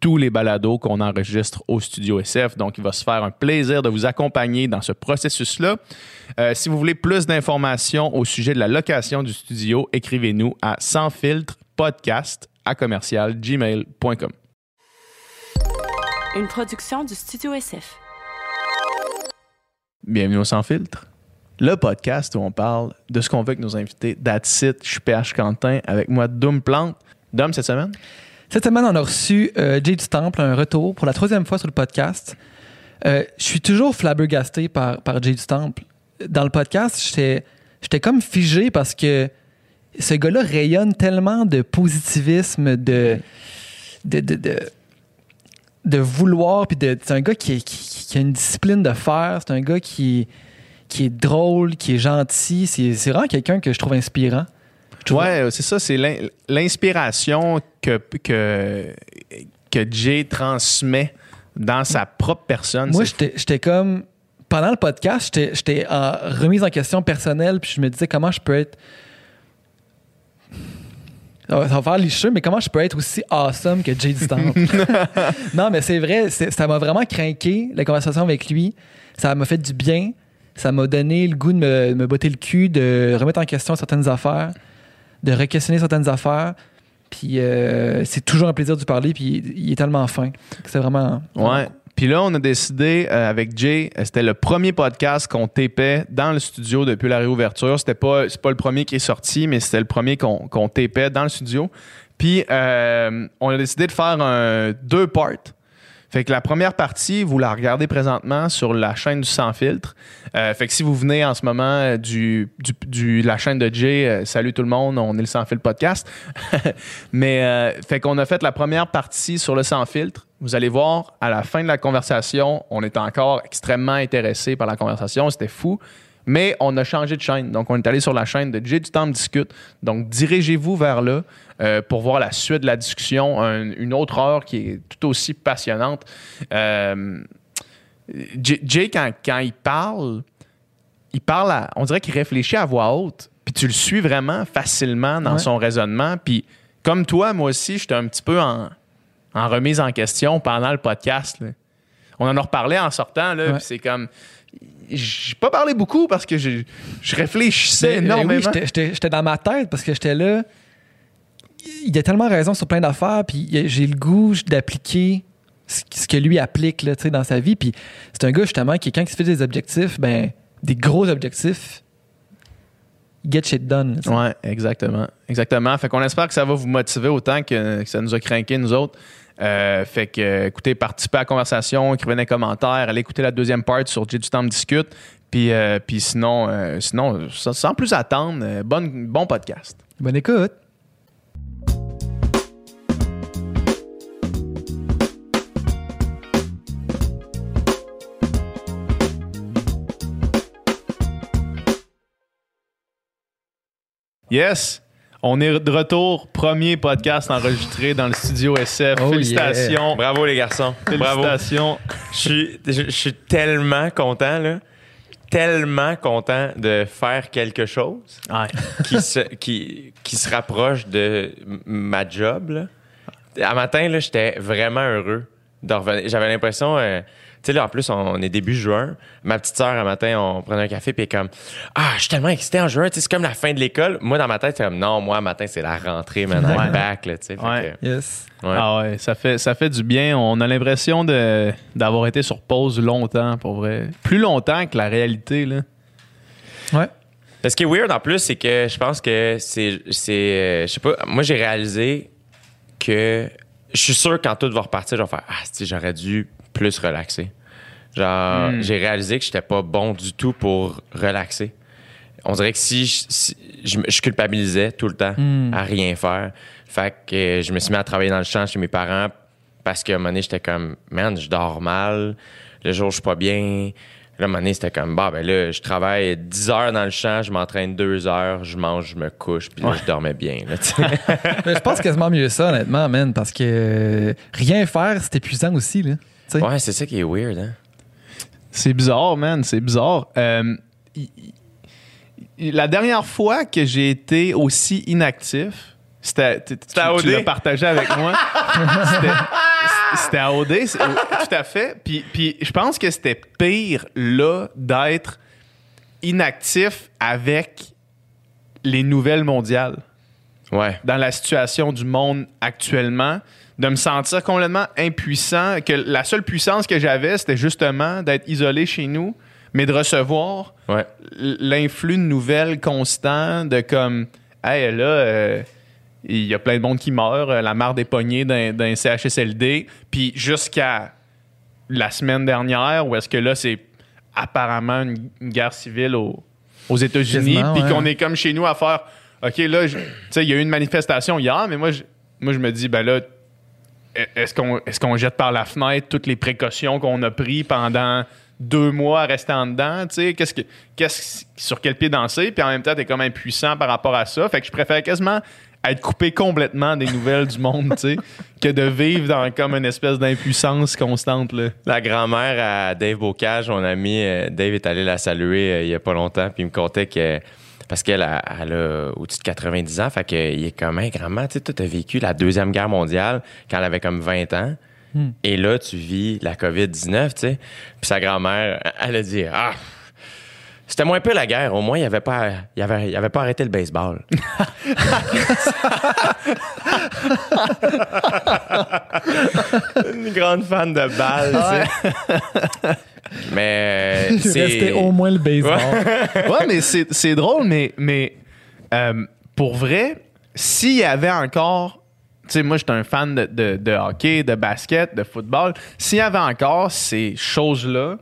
tous les balados qu'on enregistre au Studio SF. Donc, il va se faire un plaisir de vous accompagner dans ce processus-là. Euh, si vous voulez plus d'informations au sujet de la location du studio, écrivez-nous à sans filtre podcast à commercial gmail.com. Une production du Studio SF. Bienvenue au Sans filtre. Le podcast où on parle de ce qu'on veut avec nos invités. That's it. Je suis PH Quentin avec moi, Doom Plante. Dom, cette semaine? Cette semaine, on a reçu euh, Jay du Temple, un retour pour la troisième fois sur le podcast. Euh, je suis toujours flabbergasté par, par Jay du Temple. Dans le podcast, j'étais, comme figé parce que ce gars-là rayonne tellement de positivisme, de, de, de, de, de vouloir. Puis c'est un gars qui, qui, qui a une discipline de faire. C'est un gars qui, qui est drôle, qui est gentil. C'est vraiment quelqu'un que je trouve inspirant. Ouais, c'est ça, c'est l'in- l'inspiration que, que, que Jay transmet dans sa propre personne. Moi, j'étais comme. Pendant le podcast, j'étais- en remise en question personnelle, puis je me disais comment je peux être. Ça va ça va faire licheux, mais comment je peux être aussi awesome que Jay Temple? non, mais c'est vrai, ça m'a vraiment craqué, la conversation avec lui. Ça m'a fait du bien. Ça m'a donné le goût de me, de me botter le cul, de remettre en question certaines affaires, de re-questionner certaines affaires. Puis euh, c'est toujours un plaisir de lui parler, puis il, est tellement fin. C'est vraiment. Ouais. Puis là, on a décidé euh, avec Jay, euh, c'était le premier podcast qu'on tapait dans le studio depuis la réouverture. C'était pas, c'est pas le premier qui est sorti, mais c'était le premier qu'on qu'on tapait dans le studio. Puis euh, on a décidé de faire un deux parts. Fait que la première partie, vous la regardez présentement sur la chaîne du Sans Filtre. Euh, fait que si vous venez en ce moment euh, du, la chaîne de Jay, euh, salut tout le monde, on est le Sans Filtre podcast. Mais euh, fait qu'on a fait la première partie sur le Sans Filtre. Vous allez voir, à la fin de la conversation, on est encore extrêmement intéressé par la conversation. C'était fou. Mais on a changé de chaîne. Donc, on est allé sur la chaîne de Jay du Temps discute. Donc, dirigez-vous vers là euh, pour voir la suite de la discussion, un- une autre heure qui est tout aussi passionnante. Euh, Jay, Jay, quand, quand il parle, il parle, à- on dirait qu'il réfléchit à voix haute. Puis tu le suis vraiment facilement dans Ouais. son raisonnement. Puis comme toi, moi aussi, j'étais un petit peu en, en remise en question pendant le podcast. là. On en a reparlé en sortant, là, Ouais. puis c'est comme. J'ai pas parlé beaucoup parce que je, je réfléchissais ben énormément. oui, j'étais- dans ma tête parce que j'étais là. Il a tellement raison sur plein d'affaires, puis j'ai le goût d'appliquer ce que lui applique là, dans sa vie. Puis c'est un gars, justement, qui, quand il se fait des objectifs, ben, des gros objectifs, il get shit done. Ouais, exactement. Exactement. Fait qu'on espère que ça va vous motiver autant que, que ça nous a craqué, nous autres. Euh, fait que, écoutez, participez à la conversation, écrivez des commentaires, allez écouter la deuxième part sur J'ai du temps de discute. Puis, euh, puis sinon, euh, sinon sans, sans plus attendre, euh, bonne, bon podcast. Bonne écoute. Yes! On est de retour. Premier podcast enregistré dans le studio SF. Oh, Félicitations. Bravo les garçons. Félicitations. Je suis, je, je suis tellement content là. Tellement content de faire quelque chose Ouais. qui se, qui, qui se rapproche de ma job. Là. À matin, là, j'étais vraiment heureux de revenir. J'avais l'impression, euh, sais, là, en plus, on, est début juin. Ma petite sœur, à matin, on prenait un café, puis elle est comme, ah, je suis tellement excité en juin, c'est comme la fin de l'école. Moi, dans ma tête, c'est comme, non, moi, matin, c'est la rentrée, man, I'm Ouais. back, là, tu sais. Fait Ouais. que, Yes. ouais. Ah ouais, ça fait, ça fait du bien. On a l'impression de, d'avoir été sur pause longtemps, pour vrai. Plus longtemps que la réalité, là. Ouais. Ce qui est weird en plus, c'est que je pense que c'est. c'est euh, je sais pas, moi j'ai réalisé que je suis sûr quand tout va repartir, je vais faire Ah, si, j'aurais dû plus relaxer. Genre, Hmm. j'ai réalisé que j'étais pas bon du tout pour relaxer. On dirait que si je, si- je, me- je culpabilisais tout le temps Hmm. à rien faire. Fait que je me suis mis à travailler dans le champ chez mes parents parce qu'à un moment donné, j'étais comme, man, je dors mal. Le jour, je suis pas bien. Là, à un moment donné, c'était comme, bah, ben là, je travaille 10 heures dans le champ, je m'entraîne 2 heures, je mange, je me couche, puis là, je dormais bien. là, je pense quasiment mieux ça, honnêtement, man, parce que rien faire, c'est épuisant aussi, là. Ouais, c'est ça qui est weird, hein? C'est bizarre, man. C'est bizarre. Euh, y- y- la dernière fois que j'ai été aussi inactif, c'était. tu-? Tu l'as partagé avec moi. C'était- à OD, c'est- tout à fait. Puis, puis je pense que c'était pire, là, d'être inactif avec les nouvelles mondiales Ouais. dans la situation du monde actuellement, de me sentir complètement impuissant, que la seule puissance que j'avais, c'était justement d'être isolé chez nous, mais de recevoir Ouais. l'influx de nouvelles constant, de comme, hey, là, euh, il y a plein de monde qui meurt, euh, la mare des poignées d'un d'un CHSLD, puis jusqu'à la semaine dernière, où est-ce que là, c'est apparemment une, une guerre civile au- aux États-Unis, puis ouais. qu'on est comme chez nous à faire, OK, là, tu sais, il y a eu une manifestation hier, mais moi, je, moi, je me dis, ben là, est-ce qu'on est qu'on jette par la fenêtre toutes les précautions qu'on a prises pendant deux mois à rester en dedans, tu sais, qu'est-ce que, qu'est-ce, sur quel pied danser, puis en même temps, t'es comme impuissant par rapport à ça. Fait que je préfère quasiment être coupé complètement des nouvelles du monde, tu que de vivre dans comme une espèce d'impuissance constante. La grand-mère à Dave Bocage, mon ami, euh, Dave est allé la saluer euh, il y a pas longtemps, puis il me contait que. Parce qu'elle a, elle a au-dessus de 90 ans, fait qu'il est comme, hey, grand-mère, tu sais, t'as vécu la Deuxième Guerre mondiale quand elle avait comme 20 ans. Et là, tu vis la COVID-19, tu sais. Puis sa grand-mère, elle a dit, ah, c'était moins peu la guerre. Au moins, il avait pas, il avait, il avait pas arrêté le baseball. Une grande fan de balle, tu sais. Mais restait au moins le baseball. ouais, mais c'est c'est drôle, mais, mais euh, pour vrai, s'il y avait encore. Tu sais, moi, j'étais un fan de, de- de hockey, de basket, de football. S'il y avait encore ces choses-là,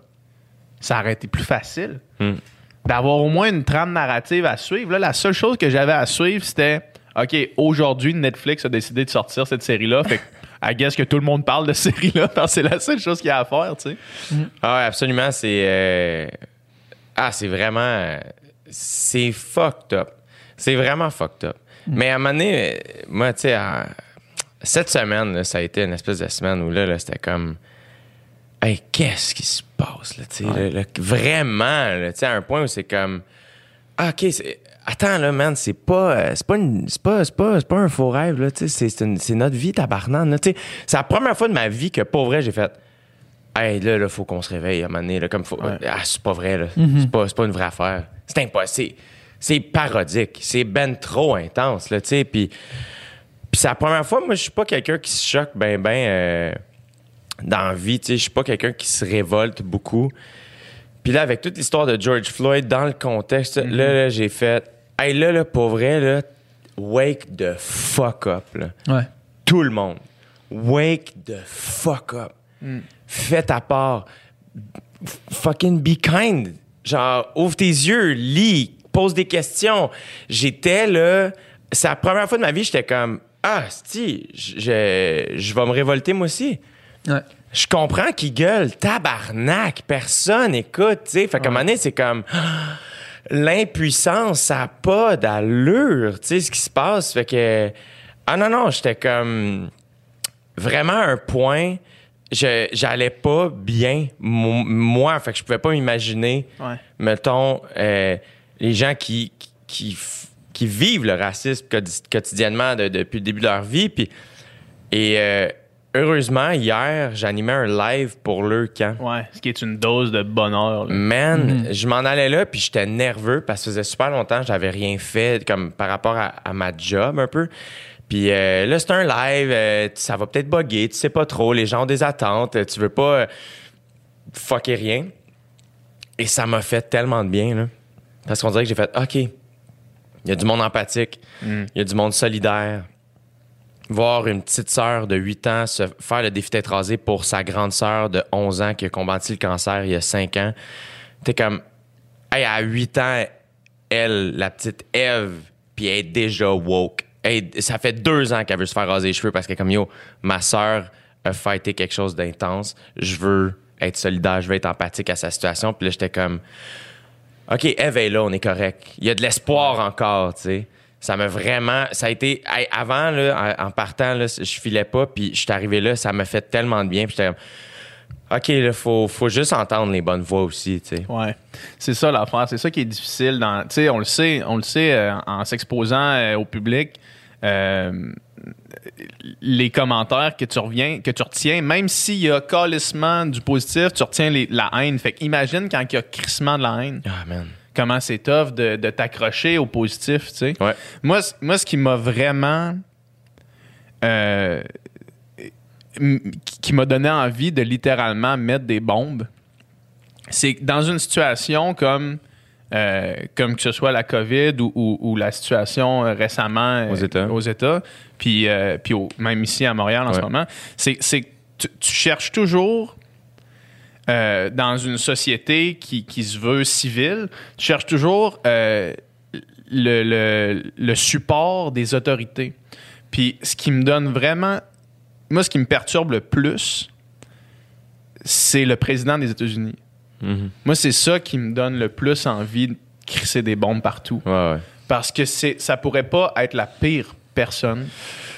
ça aurait été plus facile. Hmm. D'avoir au moins une trame narrative à suivre. Là, la seule chose que j'avais à suivre, c'était OK, aujourd'hui, Netflix a décidé de sortir cette série-là. Fait que, I guess que tout le monde parle de cette série-là parce que c'est la seule chose qu'il y a à faire, tu sais. Ah ouais, absolument. C'est. euh, Ah, c'est vraiment. C'est fucked up. C'est vraiment fucked up. Mais à un moment donné, euh, moi, tu sais, à- cette semaine, là, ça a été une espèce de semaine où là, là, c'était comme. Hey, qu'est-ce qui se passe, là, tu sais, là, là, vraiment, là, tu sais, à un point où c'est comme. Ah, OK, c'est- attends, là, man, c'est pas, euh, c'est pas, une- c'est pas, c'est pas, c'est pas un faux rêve, là, tu sais, c'est- c'est une- c'est notre vie, tabarnane, là, tu sais. C'est la première fois de ma vie que, pour vrai, j'ai fait. Hey, là, là, faut qu'on se réveille à un moment donné, là, comme faut. Ouais. Ah, c'est pas vrai, là. C'est pas, c'est pas une vraie affaire. C'est impossible. C'est parodique. C'est ben trop intense, là, tu sais. Puis, puis c'est la première fois, moi, je suis pas quelqu'un qui se choque ben, ben euh, dans la vie, tu sais. Je suis pas quelqu'un qui se révolte beaucoup. Puis là, avec toute l'histoire de George Floyd, dans le contexte, là, là, j'ai fait. Hey, là, là, pour vrai, là, wake the fuck up, là Ouais. tout le monde. Wake the fuck up. Fais ta part. Fucking be kind. Genre, ouvre tes yeux, lis, pose des questions. J'étais là. C'est la première fois de ma vie, j'étais comme Ah, si, je, je vais me révolter moi aussi. Ouais. Je comprends qu'ils gueulent. Tabarnak, personne écoute, sais. Fait qu'à un moment donné, c'est comme l'impuissance, ça n'a pas d'allure, tu sais, ce qui se passe. Fait que. Ah non, non, j'étais comme. Vraiment à un point. je- J'allais pas bien, mo- moi. Fait que je pouvais pas m'imaginer, Ouais. mettons, euh, les gens qui, qui, f- qui vivent le racisme quoti- quotidiennement de- depuis le début de leur vie. Puis, et euh, heureusement, hier, j'animais un live pour leur camp. Ouais, ce qui est une dose de bonheur. là. Man, je m'en allais là, puis j'étais nerveux parce que ça faisait super longtemps que j'avais rien fait comme par rapport à, à ma job un peu. Puis euh, là, c'est un live, euh, ça va peut-être bugger, tu sais pas trop, les gens ont des attentes, tu veux pas euh, fucker rien. Et ça m'a fait tellement de bien, là. Parce qu'on dirait que j'ai fait, OK, il y a du monde empathique, Mm. il y a du monde solidaire. Voir une petite sœur de 8 ans se faire le défi d'être rasée pour sa grande sœur de 11 ans qui a combattu le cancer il y a 5 ans. T'es comme, hey, à 8 ans, elle, la petite Eve, puis elle est déjà woke. Ça fait deux ans qu'elle veut se faire raser les cheveux parce est comme, yo, ma sœur a fighté quelque chose d'intense. Je veux être solidaire, je veux être empathique à sa situation. Puis là, j'étais comme, OK, Eve est là, on est correct. Il y a de l'espoir encore, tu sais. Ça m'a vraiment. Ça a été. hey, avant, là, en, en partant, là, je filais pas, puis je suis arrivé là, ça m'a fait tellement de bien. Puis j'étais OK, là, faut, faut juste entendre les bonnes voix aussi, tu sais. Ouais. C'est ça l'affaire. C'est ça qui est difficile. Dans, tu sais, on le sait, on le sait euh, en s'exposant euh, au public. euh, les commentaires que tu reviens, que tu retiens, même s'il y a calissement du positif, tu retiens les- la haine. Fait imagine quand il y a crissement de la haine, Ah, man. Comment c'est tough de, de t'accrocher au positif, tu sais. Ouais. Moi, moi, ce qui m'a vraiment. euh, qui m'a donné envie de littéralement mettre des bombes, c'est que dans une situation comme. euh, comme que ce soit la COVID ou, ou- ou la situation euh, récemment Aux États. aux États, puis, puis au- même ici à Montréal en ce moment, c'est c'est que tu, tu cherches toujours euh, dans une société qui, qui se veut civile, tu cherches toujours euh, le, le- le support des autorités. Puis ce qui me donne vraiment. Moi, ce qui me perturbe le plus, c'est le président des États-Unis. Mhm. Moi, c'est ça qui me donne le plus envie de crisser des bombes partout. Ouais, ouais. Parce que ça pourrait pas être la pire personne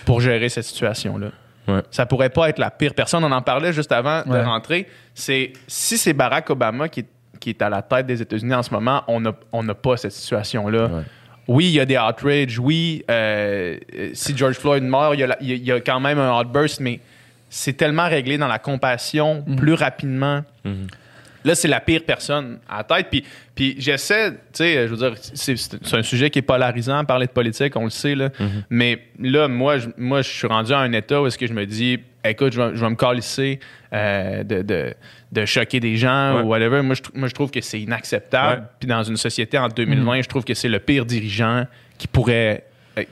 pour gérer cette situation-là. Ouais. Ça pourrait pas être la pire personne. On en parlait juste avant Ouais. de rentrer. C'est si c'est Barack Obama qui est, qui est à la tête des États-Unis en ce moment, on n'a on n'a pas cette situation-là. Ouais. Oui, il y a des outrages. Oui, euh, euh, si George Floyd meurt, il y, a la- il y a- a quand même un outburst, mais c'est tellement réglé dans la compassion plus rapidement. Mhm. Là, c'est la pire personne à la tête. Puis, puis j'essaie, tu sais, je veux dire, c'est, un sujet qui est polarisant, parler de politique, on le sait, là. Mais là, moi, je, moi, je suis rendu à un état où est-ce que je me dis, écoute, je vais, je vais me calisser euh, de, de, de choquer des gens Ouais. ou whatever. Moi je, moi, je trouve que c'est inacceptable. Puis dans une société en 2020, je trouve que c'est le pire dirigeant qui pourrait,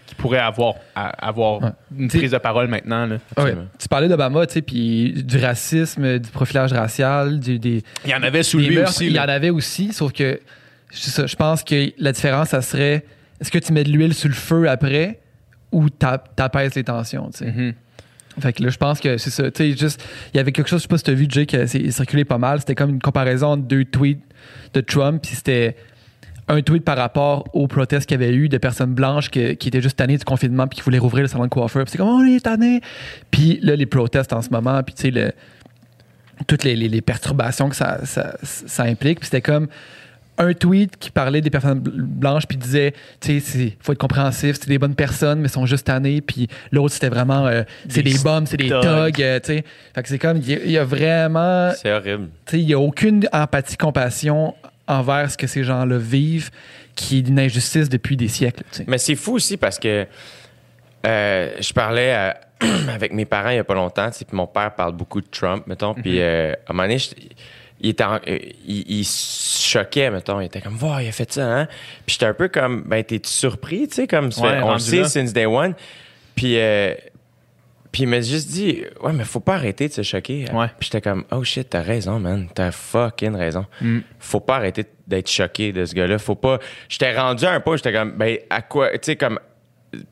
qui pourrait avoir, à- avoir Ouais. une T'sais- prise de parole maintenant. là. Ouais. Tu parlais d'Obama, tu sais, puis du racisme, du profilage racial, du, des, Il y en avait sous des lui meurtres, aussi. Il y en avait aussi, sauf que je pense que la différence, ça serait est-ce que tu mets de l'huile sur le feu après ou t'a- t'apaises les tensions, tu sais? Mhm. Fait que là, je pense que c'est ça. Tu sais, juste, il y avait quelque chose, je sais pas si tu as vu, Jay, qui c'est circulé pas mal. C'était comme une comparaison entre deux tweets de Trump, puis c'était un tweet par rapport aux protestes qu'il y avait eu de personnes blanches que- qui étaient juste tannées du confinement puis qui voulaient rouvrir le salon de coiffeur. Puis c'est comme, oh, on est tanné. Puis là, les protestes en ce moment, puis tu sais, le- toutes les, les- les perturbations que ça, ça, ça implique. Puis c'était comme un tweet qui parlait des personnes bl- blanches puis disait tu sais il faut être compréhensif c'est des bonnes personnes mais sont juste tannées puis l'autre c'était vraiment euh, c'est Des des bombes c'est des thugs. euh, tu sais fait que c'est comme il y, y a vraiment C'est horrible. tu sais il y a aucune empathie compassion envers ce que ces gens-là vivent qui est d'une injustice depuis des siècles. Mais c'est fou aussi parce que euh, je parlais à- avec mes parents il y a pas longtemps, puis mon père parle beaucoup de Trump, mettons, puis euh, à un moment donné, je- il, était en- euh, il, il choquait, mettons, il était comme, wow, il a fait ça, hein? Puis j'étais un peu comme, ben, t'es surpris, tu sais, comme, Ouais, fait- on le sait là. since day one. Puis, euh, puis il m'a juste dit, ouais, mais faut pas arrêter de se choquer. Ouais. Puis j'étais comme, oh shit, t'as raison, man. T'as fucking raison. Mm. Faut pas arrêter d'être choqué de ce gars-là. Faut pas. J'étais rendu à un point, j'étais comme, ben, à quoi, tu sais, comme,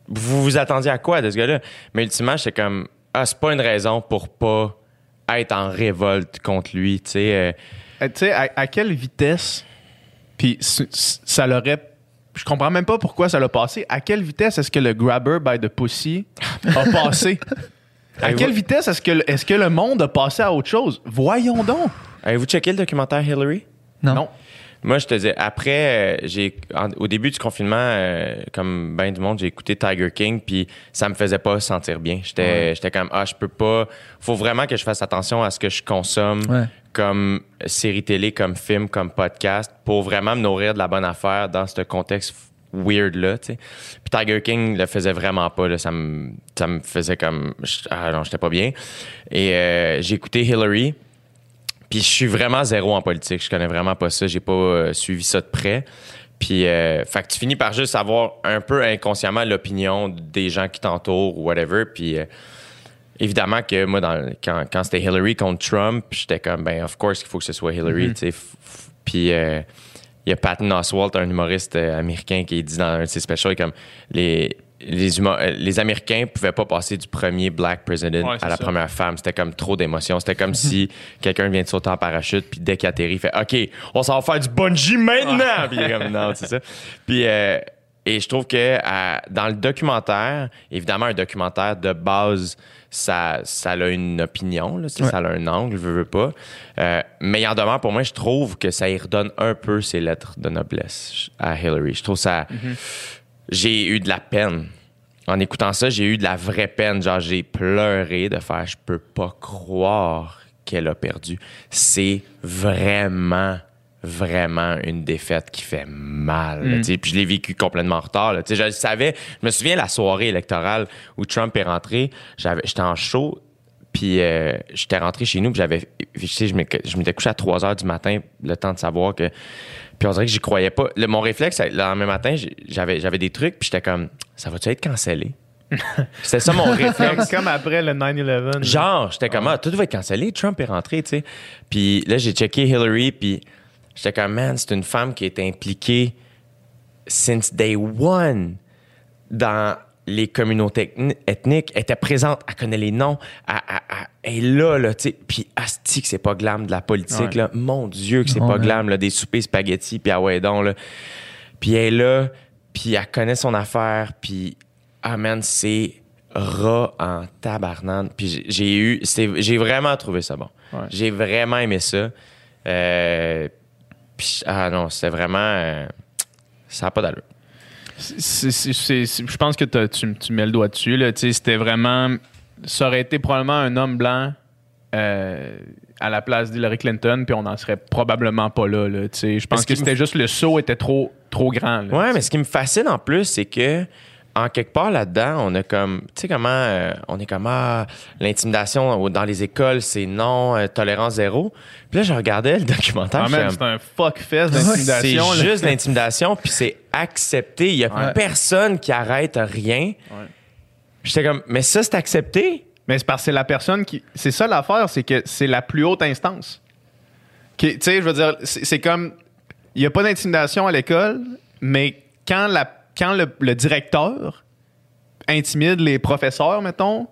vous vous attendiez à quoi de ce gars-là? Mais ultimement, j'étais comme, ah, c'est pas une raison pour pas être en révolte contre lui, tu sais. euh, Euh, tu sais, à, à quelle vitesse, puis ça l'aurait. Je comprends même pas pourquoi ça l'a passé. À quelle vitesse est-ce que le grabber by the pussy a passé? À quelle vitesse est-ce que, le- est-ce que le monde a passé à autre chose? Voyons donc. Avez-vous checké le documentaire Hillary? non, Non. Moi, je te dis, après, euh, j'ai en- au début du confinement, euh, comme ben du monde, j'ai écouté Tiger King, puis ça me faisait pas sentir bien. J'étais, j'étais comme, ah, je peux pas. Faut vraiment que je fasse attention à ce que je consomme, Ouais. comme série télé, comme film, comme podcast, pour vraiment me nourrir de la bonne affaire dans ce contexte weird là, tu sais. Puis Tiger King le faisait vraiment pas là, ça me ça me faisait comme je- ah non, j'étais pas bien. Et euh, j'ai écouté Hillary. Puis je suis vraiment zéro en politique. Je connais vraiment pas ça. J'ai pas euh, suivi ça de près. Puis, euh, fait que tu finis par juste avoir un peu inconsciemment l'opinion des gens qui t'entourent ou whatever. Puis, euh, évidemment que moi, dans, quand, quand c'était Hillary contre Trump, j'étais comme, ben, of course qu'il faut que ce soit Hillary, f- Puis, euh, il y a Patton Oswalt, un humoriste américain, qui dit dans un de ses specials, comme, les, les, humo- euh, les Américains pouvaient pas passer du premier black president Ouais, à la ça. première femme. C'était comme trop d'émotions. C'était comme si quelqu'un vient de sauter en parachute, puis dès qu'il atterrit, il fait OK, on s'en va faire du bungee maintenant. puis il est comme non, c'est ça. Puis euh, et je trouve que dans le documentaire, évidemment, un documentaire de base, ça, ça a une opinion, là, Ouais. ça a un angle, veut, veut pas. Euh, mais il en demeure, pour moi, je trouve que ça y redonne un peu ses lettres de noblesse à Hillary. Je trouve ça. J'ai eu de la peine. En écoutant ça, j'ai eu de la vraie peine. Genre, j'ai pleuré de faire je peux pas croire qu'elle a perdu. C'est vraiment, vraiment une défaite qui fait mal. là, sais. Puis je l'ai vécu complètement en retard. là. Je le savais. Je me souviens la soirée électorale où Trump est rentré. J'étais en show. Puis euh, j'étais rentré chez nous, puis j'avais, je m'étais couché à 3 heures du matin, le temps de savoir que. Puis on dirait que j'y croyais pas. Le- mon réflexe, le lendemain matin, j'avais, j'avais des trucs, puis j'étais comme, ça va-tu être cancellé? C'était ça mon réflexe. comme après le 9-11. Genre, j'étais comme, ah, tout va être cancellé, Trump est rentré, tu sais. Puis là, j'ai checké Hillary, puis j'étais comme, man, c'est une femme qui est impliquée since day one dans les communautés ethni- ethniques. Elle était présente, elle connaît les noms, elle, elle- elle- elle est là, là, tu sais. Puis, asti que c'est pas glam de la politique, Ouais. là. Mon Dieu que c'est pas glam, là, des soupers spaghettis, puis ah ouais, donc, là. Puis elle est là, puis elle connaît son affaire, puis ah man, c'est rat en tabarnane. Puis j'ai- eu, j'ai vraiment trouvé ça bon. Ouais. J'ai vraiment aimé ça. Euh, puis ah non, c'était vraiment, euh, ça n'a pas d'allure. C'est- c'est- c'est- c'est- je pense que tu, tu mets le doigt dessus. là. C'était vraiment. Ça aurait été probablement un homme blanc euh, à la place d'Hillary Clinton, puis on n'en serait probablement pas là. Je pense que me- c'était juste le saut était trop, trop grand. là. Ouais, mais ce qui me fascine en plus, c'est que en quelque part là-dedans, on a comme, tu sais comment, euh, on est comme ah, l'intimidation dans les écoles, c'est non, euh, tolérance zéro. Puis là, je regardais le documentaire, Ah, c'est un fuck fest C'est d'intimidation. là. juste l'intimidation, puis c'est accepté. Il y a Ouais. personne qui arrête rien. J'étais comme, mais ça, c'est accepté? Mais c'est parce que c'est la personne qui. C'est ça l'affaire, c'est que c'est la plus haute instance. Tu sais, je veux dire, c'est c'est comme. Il n'y a pas d'intimidation à l'école, mais quand, la, quand le, le directeur intimide les professeurs, mettons,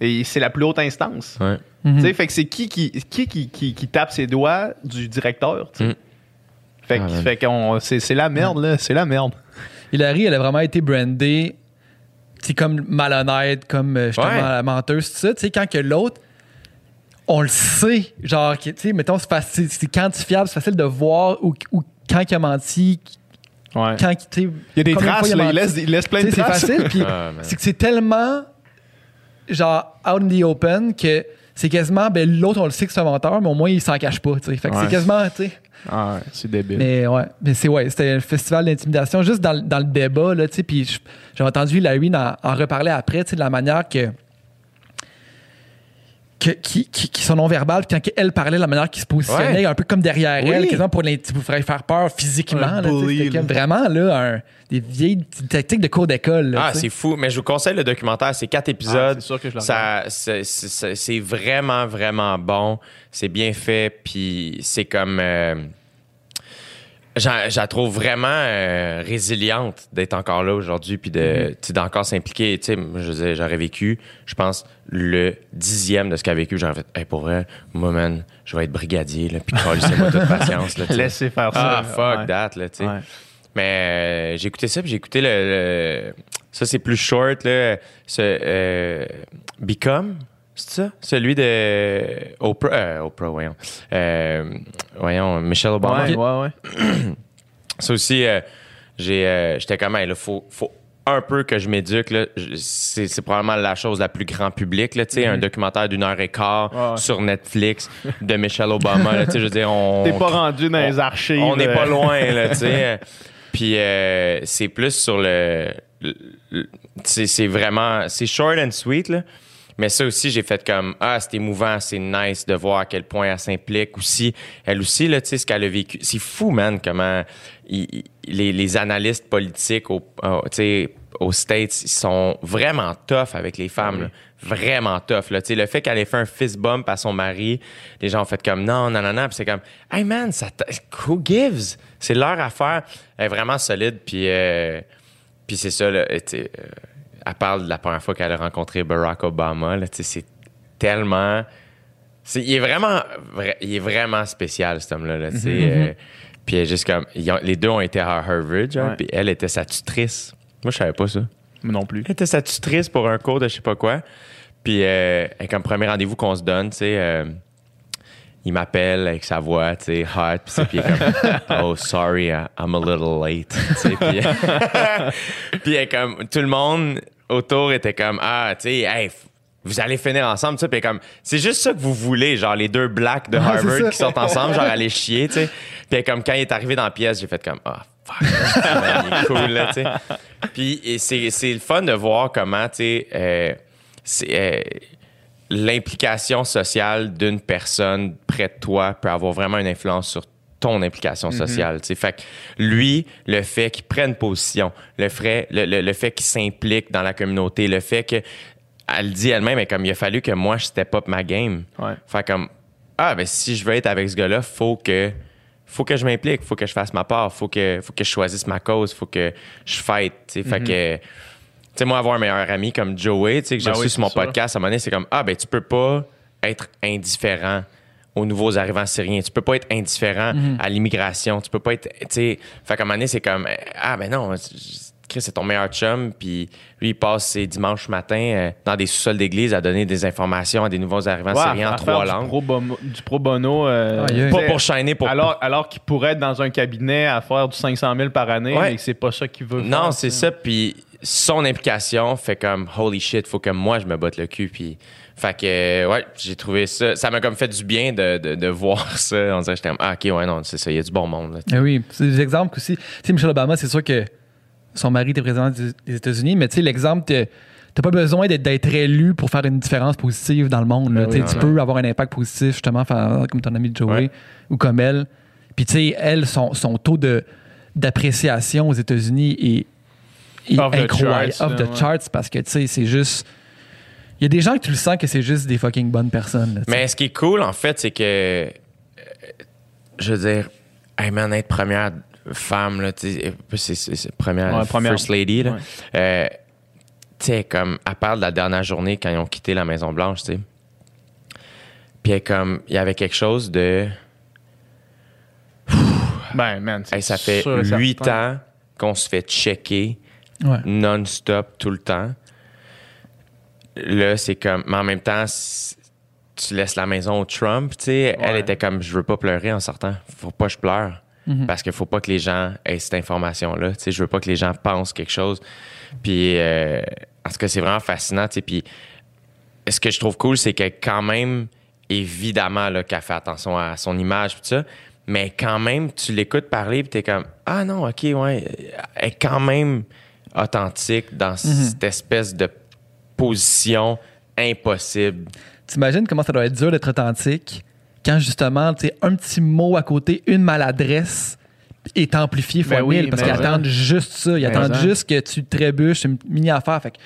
et c'est la plus haute instance. Ouais. Sais, fait que c'est qui qui, qui, qui, qui, qui tape ses doigts du directeur. Mm. Fait que, Ah, fait c'est la merde, là. C'est la merde. Hillary, elle a vraiment été brandée c'est comme malhonnête, comme euh, justement Ouais. la menteuse, tout ça. Tu sais, quand que l'autre, on le sait, genre, tu sais, mettons, c'est facile, c'est quantifiable, c'est facile de voir où, où- quand il a menti, Ouais. quand Il y a des traces, fois là, a il laisse, il laisse plein de traces. C'est facile, puis Ah, c'est que c'est tellement genre out in the open que c'est quasiment ben l'autre on le sait que c'est un menteur mais au moins il s'en cache pas tu sais fait que Ouais. c'est quasiment tu sais Ah, ouais, c'est débile. mais ouais mais c'est ouais c'était un festival d'intimidation juste dans, le- dans le débat là tu sais puis j'ai entendu Larry en, en reparler après tu sais de la manière que que, qui, qui, qui sont non-verbales, puis quand elle parlait, la manière qu'il se positionnait, Ouais. un peu comme derrière Oui. elle, quasiment pour, pour faire faire peur physiquement. Là, comme vraiment là, un- des vieilles tactiques de cours d'école. Ah, c'est fou. Mais je vous conseille le documentaire. C'est quatre épisodes. Ah, c'est sûr que je c'est- vraiment, vraiment bon. C'est bien fait. Puis c'est comme. euh, je la trouve vraiment euh, résiliente d'être encore là aujourd'hui. Puis de, sais, d'encore s'impliquer. Tu sais, moi, je veux dire, j'aurais vécu, je pense, le dixième de ce qu'elle a vécu. J'aurais fait, hey, pour vrai, moi, man, je vais être brigadier. Là, puis c'est-moi toute patience. Là. Laissez faire ça. Ah, fuck Ouais. that, là, tu sais. Ouais. Mais euh, j'ai écouté ça, puis j'ai écouté le, le- Ça, c'est plus short, là. Ce, euh, Become, c'est ça? Celui de Oprah. euh, Oprah, voyons. Euh, voyons, Michelle Obama. Ouais, ouais, ouais. Ça aussi, euh, j'ai, euh, j'étais comme, il faut, faut un peu que je m'éduque. là. C'est, c'est probablement la chose la plus grand public. Là, sais, Un documentaire d'une heure et quart Mm-hmm. Ouais, sur Netflix de Michelle Obama. là, je veux dire, on, T'es pas rendu dans les archives. on n'est pas loin, là, tu sais. Puis euh, c'est plus sur le. le- le- c'est c'est vraiment. C'est short and sweet, là. Mais ça aussi, j'ai fait comme, ah, c'est émouvant, c'est nice de voir à quel point elle s'implique aussi. Elle aussi, là, tu sais, ce qu'elle a vécu. C'est fou, man, comment il- les, les analystes politiques au, au- aux States, ils sont vraiment tough avec les femmes, là. Vraiment tough, là. Le fait qu'elle ait fait un fist bump à son mari, les gens ont fait comme, non, non, non, non. Puis c'est comme, hey, man, ça who gives? C'est leur affaire. Elle est vraiment solide, puis... euh, puis c'est ça, là, euh, elle parle de la première fois qu'elle a rencontré Barack Obama. C'est tellement. c'est- il, est vraiment, vra- il est vraiment spécial, cet homme-là. Là, tu sais, euh, puis elle juste comme. ont- les deux ont été à Harvard, genre, Ouais. puis elle était sa tutrice. Moi, je savais pas ça. Moi non plus. Elle était sa tutrice pour un cours de je sais pas quoi. Puis, euh, comme premier rendez-vous qu'on se donne, tu sais, euh, il m'appelle avec sa voix, tu sais, hot. Puis, c'est- puis il est comme, oh, sorry, I'm a little late. Tu sais, puis, puis comme, tout le monde autour était comme, ah, tu sais, hey, vous allez finir ensemble, tu sais. Puis comme, c'est juste ça que vous voulez, genre les deux blacks de Harvard qui sortent ensemble, genre aller chier, tu sais. Puis comme, quand il est arrivé dans la pièce, j'ai fait comme, ah, fuck, man, il est cool, là, tu sais. Puis c'est c'est le fun de voir comment, tu sais, euh, c'est, euh, l'implication sociale d'une personne près de toi peut avoir vraiment une influence sur ton implication sociale. tu sais. Fait que lui, le fait qu'il prenne position, le, fait- le, le- le fait qu'il s'implique dans la communauté, le fait que elle dit elle-même, mais comme il a fallu que moi je step up ma game. Ouais. Fait comme ah ben si je veux être avec ce gars-là, faut que faut que je m'implique, faut que je fasse ma part, faut que faut que je choisisse ma cause, faut que je fight, sais. Fait que tu sais moi avoir un meilleur ami comme Joey, tu sais que j'ai Ben reçu oui, sur mon sûr. podcast à un moment donné, c'est comme ah ben tu peux pas être indifférent aux nouveaux arrivants syriens, tu peux pas être indifférent à l'immigration, tu peux pas être tu sais fait qu'à un moment donné c'est comme ah ben non, Chris, c'est ton meilleur chum, puis lui, il passe ses dimanches matins euh, dans des sous-sols d'église à donner des informations à des nouveaux arrivants Ouais, syriens en trois langues. Du pro, bono, du pro bono. euh. Pas pour shiner, pour Alors, alors qu'il pourrait être dans un cabinet à faire du 500 000 par année, Ouais. mais que c'est pas ça qu'il veut Non, faire, c'est ça. Puis son implication fait comme holy shit, faut que moi je me batte le cul. Puis fait que ouais, j'ai trouvé ça. Ça m'a comme fait du bien de, de, de voir ça. On dirait j'étais comme ah ok ouais non c'est ça, il y a du bon monde. Là. Eh oui, c'est des exemples aussi. Tu sais, Michelle Obama, c'est sûr que son mari était président des États-Unis, mais tu sais, l'exemple, t'as pas besoin d'être- élu pour faire une différence positive dans le monde. là. Ben Tu non, peux avoir un impact positif, justement, faire, comme ton ami Joey Ouais. ou comme elle. Puis, tu sais, elle, son, son taux de- d'appréciation aux États-Unis est, Off the charts, off the charts, parce que, tu sais, c'est juste. Il y a des gens que tu le sens que c'est juste des fucking bonnes personnes. là. Mais ce qui est cool en fait, c'est que euh, je veux dire, hey man, être première femme là, tu sais, c'est première, Ouais, première. first lady là. Ouais. Euh, tu sais, comme, à part de la dernière journée quand ils ont quitté la Maison Blanche, tu sais. Puis comme, il y avait quelque chose de. Ben, man, Hey, ça fait huit ans qu'on se fait checker Ouais. non-stop tout le temps. Là, c'est comme. Mais en même temps, tu laisses la maison au Trump, tu sais. Elle était comme je veux pas pleurer en sortant. Faut pas que je pleure. Parce qu'il faut pas que les gens aient cette information-là. Tu sais, je veux pas que les gens pensent quelque chose. Puis, euh, en tout cas, c'est vraiment fascinant, tu sais. Puis, ce que je trouve cool, c'est que quand même, évidemment, là, qu'elle fait attention à son image, tout ça, mais quand même, tu l'écoutes parler, puis t'es comme, ah non, ok, ouais, elle est quand même authentique dans cette espèce de position impossible. T'imagines comment ça doit être dur d'être authentique quand justement, tu sais, un petit mot à côté, une maladresse est amplifié fois Ben oui, mille parce qu'ils attendent juste ça. Ils Mais attendent ça. juste que tu trébuches une mini-affaire. Fait que,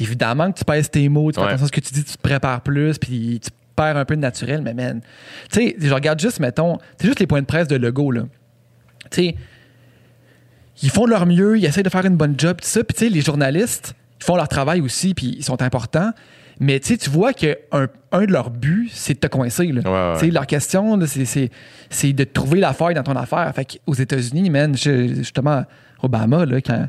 évidemment que tu pèses tes mots, tu fais Ouais. attention à ce que tu dis, tu te prépares plus, puis tu perds un peu de naturel, mais man. Tu sais, je regarde juste, mettons, c'est juste les points de presse de Lego, là. Tu sais, ils font de leur mieux, ils essayent de faire une bonne job, tout ça. Puis, tu sais, les journalistes, ils font leur travail aussi, puis ils sont importants. Mais, tu sais, tu vois qu'un un de leurs buts, c'est de te coincer. Là. Ouais, ouais. Tu sais, leur question, c'est- de trouver la faille dans ton affaire. Fait aux États-Unis, man, justement, Obama, là, quand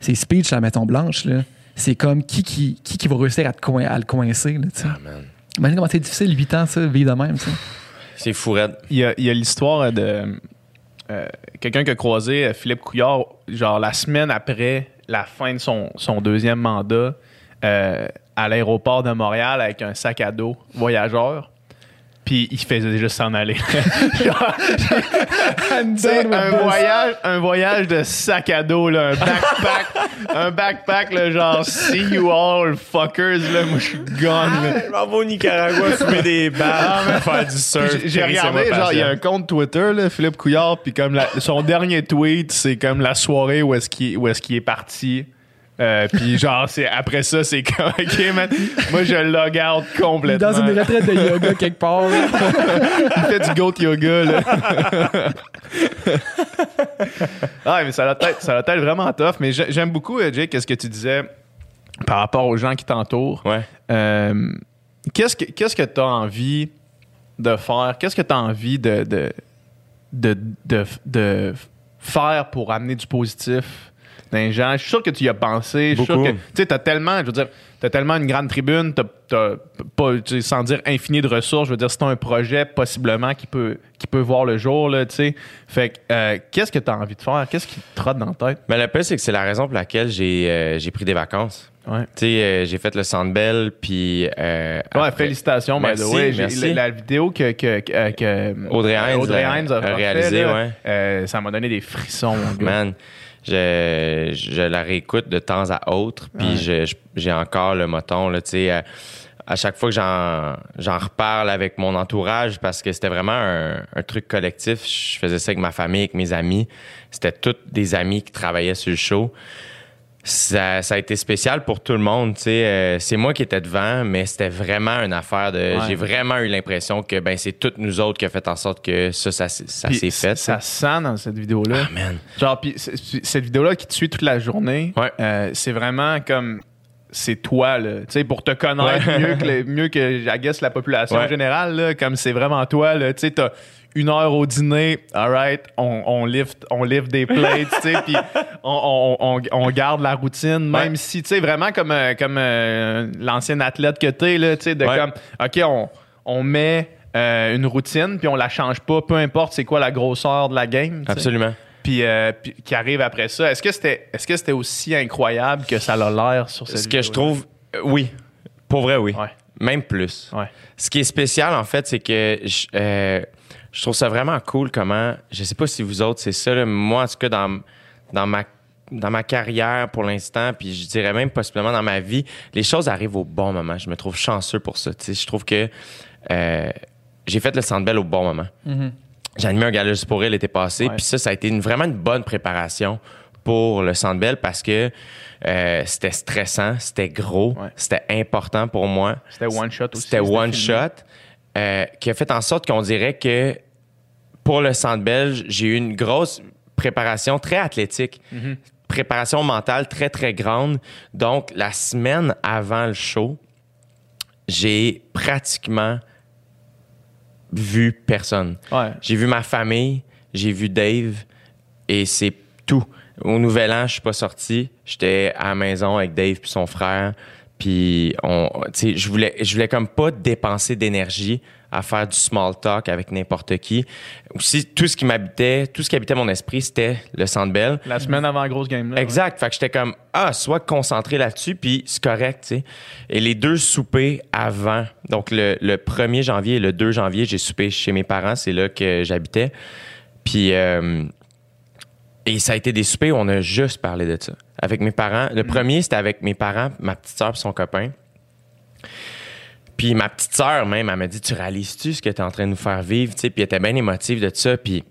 ses speeches à la Maison-Blanche, là, c'est comme qui qui, qui qui va réussir à, te coin- à le coincer. Là, tu sais. Ah, man. Imagine comment c'est difficile, 8 ans, ça, vivre de même. C'est fou, raide. Il y a, il y a l'histoire de euh, quelqu'un qui a croisé euh, Philippe Couillard, genre la semaine après la fin de son, son deuxième mandat, euh, à l'aéroport de Montréal avec un sac à dos voyageur. Puis il faisait juste s'en aller. Genre, un voyage, un voyage de sac à dos, là, un backpack, un backpack, là, genre see you all fuckers, là, moi je suis gone. là. Je m'en vais au Nicaragua fumer des balles, faire du surf. J'ai- regardé, genre, il y a un compte Twitter, là, Philippe Couillard, puis comme la- son dernier tweet, c'est comme la soirée où est-ce qu'il est, qu'il est parti. Euh, puis genre, c'est après ça, c'est comme, OK, man, moi, je le regarde complètement. Dans une retraite de yoga quelque part. là. Il fait du goat yoga, là. ah, mais ça va être vraiment tough. Mais j'ai- j'aime beaucoup, euh, Jake, ce que tu disais par rapport aux gens qui t'entourent. Ouais. Euh, qu'est-ce que qu'est-ce que tu as envie de faire? Qu'est-ce que tu as envie de, de, de, de, de faire pour amener du positif Je suis sûr que tu y as pensé. Je suis sûr que tu sais, as tellement, je veux dire, t'as tellement une grande tribune, t'as, t'as pas, sans dire infini de ressources, je veux dire, c'est un projet possiblement qui peut, qui peut voir le jour, là, tu sais. Fait que, euh, qu'est-ce que tu as envie de faire? Qu'est-ce qui te trotte dans la tête? Mais le pire, c'est que c'est la raison pour laquelle j'ai euh, j'ai pris des vacances. Ouais. Tu sais, euh, j'ai fait le Sandbell, puis. euh, Ouais, après- félicitations, Merci, merci. La, la vidéo que, que, que, que- Audrey Hines, Audrey Hines a, a fait, réalisé, là, ouais. euh, ça m'a donné des frissons. Man, je, je la réécoute de temps à autre, puis Ouais. j'ai encore le moton, là, tu sais. à, à chaque fois que j'en j'en reparle avec mon entourage, parce que c'était vraiment un, un truc collectif, je faisais ça avec ma famille, avec mes amis. C'était tous des amis qui travaillaient sur le show. Ça, ça a été spécial pour tout le monde. Euh, c'est moi qui étais devant, mais c'était vraiment une affaire de. Ouais. J'ai vraiment eu l'impression que ben c'est toutes nous autres qui a fait en sorte que ça, ça, s'est- ça Puis s'est fait. Ça sent dans cette vidéo-là. Ah. Genre, puis cette vidéo-là qui te suit toute la journée, Ouais. euh, c'est vraiment comme. C'est toi, là. Tu sais, pour te connaître Ouais. mieux, que le- mieux que, I guess, la population générale, là, comme c'est vraiment toi, là. Tu sais, une heure au dîner, alright, on, on, lift, on lift des plates, tu sais, puis on, on, on, on garde la routine, même Ouais. si, tu sais, vraiment comme, euh, comme euh, l'ancien athlète que t'es, là, tu sais, de Ouais. comme, OK, on, on met euh, une routine, puis on la change pas, peu importe c'est quoi la grosseur de la game. Absolument. puis, euh, puis qui arrive après ça. Est-ce que c'était est-ce que c'était aussi incroyable que ça a l'air sur cette Ce que je trouve, euh, oui, pour vrai, oui. Ouais. Même plus. Ouais. Ce qui est spécial, en fait, c'est que je, euh, je trouve ça vraiment cool comment, je sais pas si vous autres, c'est ça, là, moi, en tout cas, dans, dans, ma, dans ma carrière pour l'instant, puis je dirais même possiblement dans ma vie, les choses arrivent au bon moment. Je me trouve chanceux pour ça. Je trouve que euh, j'ai fait le Centre Bell au bon moment. J'ai animé un gala juste pour elle l'été passé, puis ça, ça a été une- vraiment une bonne préparation pour le Centre Bell parce que euh, c'était stressant, c'était gros, Ouais. c'était important pour moi. C'était one shot aussi. C'était one filmé. shot euh, qui a fait en sorte qu'on dirait que pour le Centre Belge, j'ai eu une grosse préparation très athlétique. Préparation mentale très, très grande. Donc, la semaine avant le show, j'ai pratiquement vu personne. Ouais. J'ai vu ma famille, j'ai vu Dave et c'est tout. Au Nouvel An, je suis pas sorti. J'étais à la maison avec Dave puis son frère. Puis on, je voulais, je voulais comme pas dépenser d'énergie à faire du small talk avec n'importe qui. Aussi, tout ce qui m'habitait, tout ce qui habitait mon esprit, c'était le Centre Bell. La semaine avant la grosse game là. Exact. Fait que j'étais comme, ah, soit concentré là-dessus, puis c'est correct, tu sais. Et les deux soupers avant, donc le, le 1er janvier et le 2 janvier, j'ai soupé chez mes parents, c'est là que j'habitais. Puis, euh, et ça a été des soupers où on a juste parlé de ça. Avec mes parents. Le premier, c'était avec mes parents, ma petite soeur et son copain. Puis ma petite sœur, même, elle m'a dit Tu réalises-tu ce que tu es en train de nous faire vivre? Puis elle était bien émotive de ça. Puis,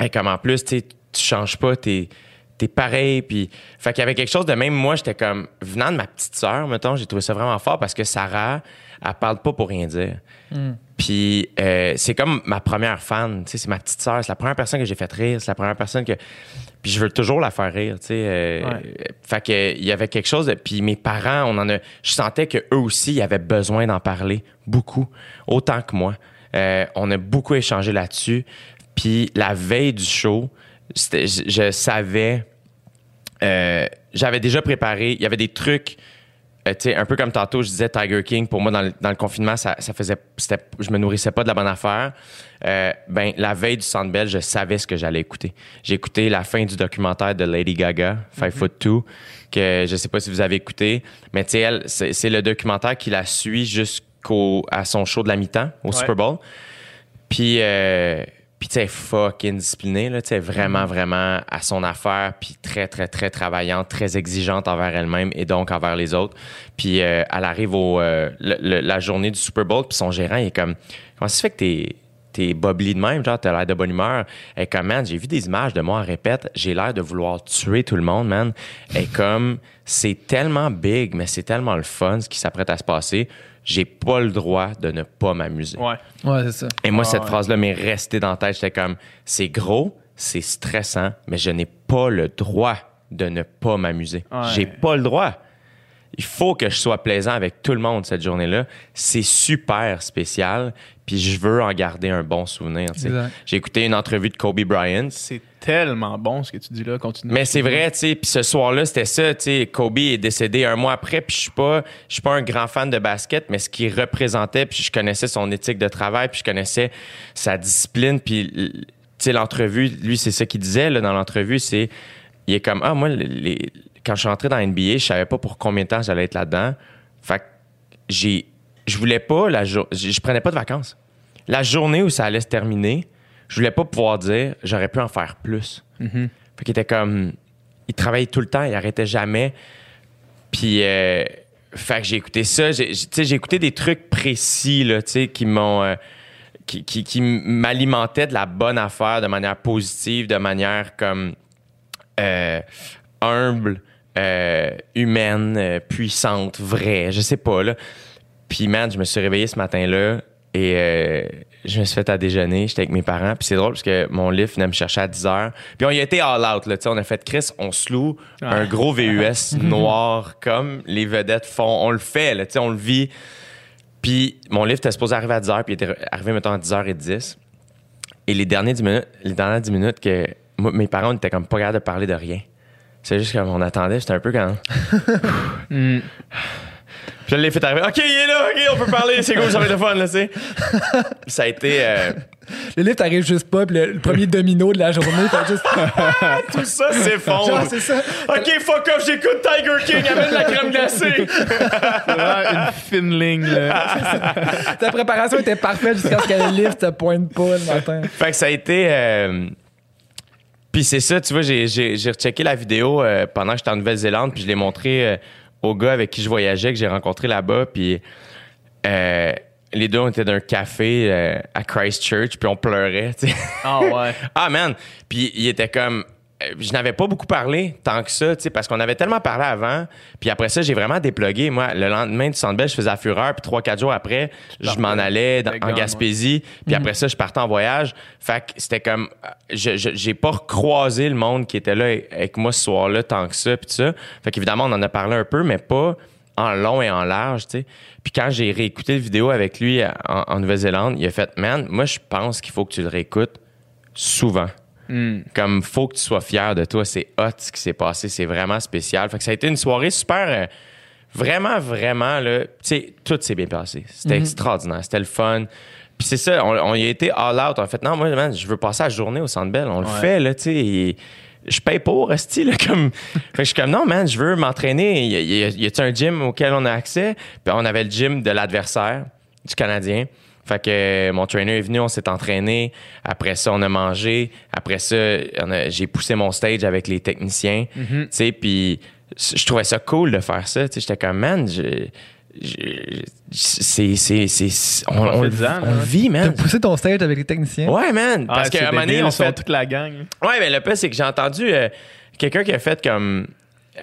hey, comme en plus, tu sais, tu changes pas, t'es es pareil. Puis, fait qu'il y avait quelque chose de même. Moi, j'étais comme, venant de ma petite sœur, mettons, j'ai trouvé ça vraiment fort parce que Sarah, elle parle pas pour rien dire. Puis euh, c'est comme ma première fan, tu sais, c'est ma petite sœur, c'est la première personne que j'ai fait rire, c'est la première personne que puis je veux toujours la faire rire, tu sais. euh, Ouais. Fait que il y avait quelque chose de puis mes parents, on en a je sentais que eux aussi ils avaient besoin d'en parler beaucoup, autant que moi. Euh, on a beaucoup échangé là-dessus. Puis la veille du show, je, je savais j'avais déjà préparé, il y avait des trucs euh, tu sais, un peu comme tantôt, je disais Tiger King, pour moi, dans le, dans le confinement, ça, ça faisait. Je me nourrissais pas de la bonne affaire. Euh, ben, la veille du Centre Bell, je savais ce que j'allais écouter. J'ai écouté la fin du documentaire de Lady Gaga, Five Foot Two, que je sais pas si vous avez écouté, mais tu sais, elle, c'est le documentaire qui la suit jusqu'au qu'au à son show de la mi-temps au Ouais. Super Bowl. Puis, euh, puis tu sais, fucking disciplinée, là, tu sais, vraiment, Mm-hmm. vraiment à son affaire, puis très, très, très travaillante, très exigeante envers elle-même et donc envers les autres. Puis euh, elle arrive au, euh, le- le- la journée du Super Bowl, puis son gérant, il est comme, comment ça se fait que t'es t'es bubbly de même, genre, t'as l'air de bonne humeur? Elle est comme, man, j'ai vu des images de moi en répète, j'ai l'air de vouloir tuer tout le monde, man. Elle est comme, c'est tellement big, mais c'est tellement le fun ce qui s'apprête à se passer. J'ai pas le droit de ne pas m'amuser. Ouais. Ouais, c'est ça. Et moi, Ah cette ouais. phrase-là m'est restée dans la tête. J'étais comme, c'est gros, c'est stressant, mais je n'ai pas le droit de ne pas m'amuser. Ouais. J'ai pas le droit. Il faut que je sois plaisant avec tout le monde cette journée-là. C'est super spécial, puis je veux en garder un bon souvenir. J'ai écouté une entrevue de Kobe Bryant. C'est tellement bon ce que tu dis là. Continue. Mais c'est vrai, tu sais. Puis ce soir-là, c'était ça, tu sais. Kobe est décédé un mois après, puis je suis pas, je suis pas un grand fan de basket, mais ce qu'il représentait, puis je connaissais son éthique de travail, puis je connaissais sa discipline, puis tu sais l'entrevue, lui c'est ça qu'il disait là dans l'entrevue, c'est il est comme ah moi les- quand je suis entré dans NBA, je savais pas pour combien de temps j'allais être là-dedans. Fait que j'ai je voulais pas la jour, je prenais pas de vacances. La journée où ça allait se terminer, je voulais pas pouvoir dire j'aurais pu en faire plus. Mhm. Fait qu'il était comme. Il travaillait tout le temps, il arrêtait jamais. Puis, euh, fait que j'ai écouté ça. J'ai, écouté des trucs précis, là, tu sais, qui m'ont. euh, qui, qui, qui m'alimentaient de la bonne affaire de manière positive, de manière comme. euh, humble, euh, humaine, euh, puissante, vraie, je sais pas, là. Puis, man, je me suis réveillé ce matin-là et euh, je me suis fait à déjeuner. J'étais avec mes parents. Puis c'est drôle parce que mon livre venait me chercher à 10 h. Puis on y a été all out. Là, Tu sais, on a fait Chris, on se loue un gros VUS noir comme les vedettes font. On le fait, là, tu sais, on le vit. Puis mon livre était supposé arriver à 10 h. Puis il était arrivé, mettons, à 10h10. Et les, derniers 10 minutes, les dernières 10 minutes que moi, mes parents étaient comme pas capables de parler de rien. C'est juste comme on attendait, c'était un peu quand. Mm. Puis là, l'effet est arrivé. OK, il est là, OK, on peut parler, c'est cool, ça va être le fun, là, tu sais. Ça a été. euh, Le lift arrive juste pas, puis le, le premier domino de la journée, t'as juste. tout ça s'effondre. C'est ça. OK, fuck off, j'écoute Tiger King, amène la crème glacée. Une fine ligne. là. Ta préparation était parfaite jusqu'à ce que le lift te pointe pas le matin. fait que ça a été. euh, Puis c'est ça, tu vois, j'ai, j'ai, j'ai rechecké la vidéo euh, pendant que j'étais en Nouvelle-Zélande, puis je l'ai montré euh, au gars avec qui je voyageais, que j'ai rencontré là-bas, puis euh, les deux, on était d'un café euh, à Christchurch, puis on pleurait, tu sais. Ah ouais. Ah, man! Puis il était comme. Euh, Je n'avais pas beaucoup parlé tant que ça, parce qu'on avait tellement parlé avant. Puis après ça, j'ai vraiment déplugué. Moi, le lendemain du Centre Bell, je faisais la fureur. Puis trois, quatre jours après, je m'en allais dans- en Gaspésie. Puis après ça, je partais en voyage. Fait que c'était comme. euh, Je, j'ai pas recroisé le monde qui était là avec moi ce soir-là tant que ça. Puis ça. Fait qu'évidemment, on en a parlé un peu, mais pas en long et en large, tu sais. Puis quand j'ai réécouté la vidéo avec lui en, en Nouvelle-Zélande, il a fait Man, moi, je pense qu'il faut que tu le réécoutes souvent. Mm. Comme faut que tu sois fier de toi, c'est hot ce qui s'est passé, c'est vraiment spécial. Fait que ça a été une soirée super, euh, vraiment, vraiment là. Tu sais, tout s'est bien passé. C'était extraordinaire, c'était le fun. Puis c'est ça, on, on y a été all out. On a fait non, moi, man, je veux passer la journée au Centre Bell. On le fait là, tu sais. Je paye pour, esti, là, comme. fait que je suis comme, non, man, je veux m'entraîner. Y y a- y a-tu un gym auquel on a accès? Puis on avait le gym de l'adversaire, du Canadien. Fait que euh, mon trainer est venu, on s'est entraîné. Après ça, on a mangé. Après ça, on a- j'ai poussé mon stage avec les techniciens. Tu sais, puis je trouvais ça cool de faire ça. Tu sais, j'étais comme, man, je- c'est, c'est, c'est, on, on, le- Profites-en, là. on le vit, T'as man. poussé ton stage avec les techniciens? Ouais, man. Parce Ah, qu'à c'est un moment donné, on fait toute la gang. Ouais, mais le pire, c'est que j'ai entendu euh, quelqu'un qui a fait comme.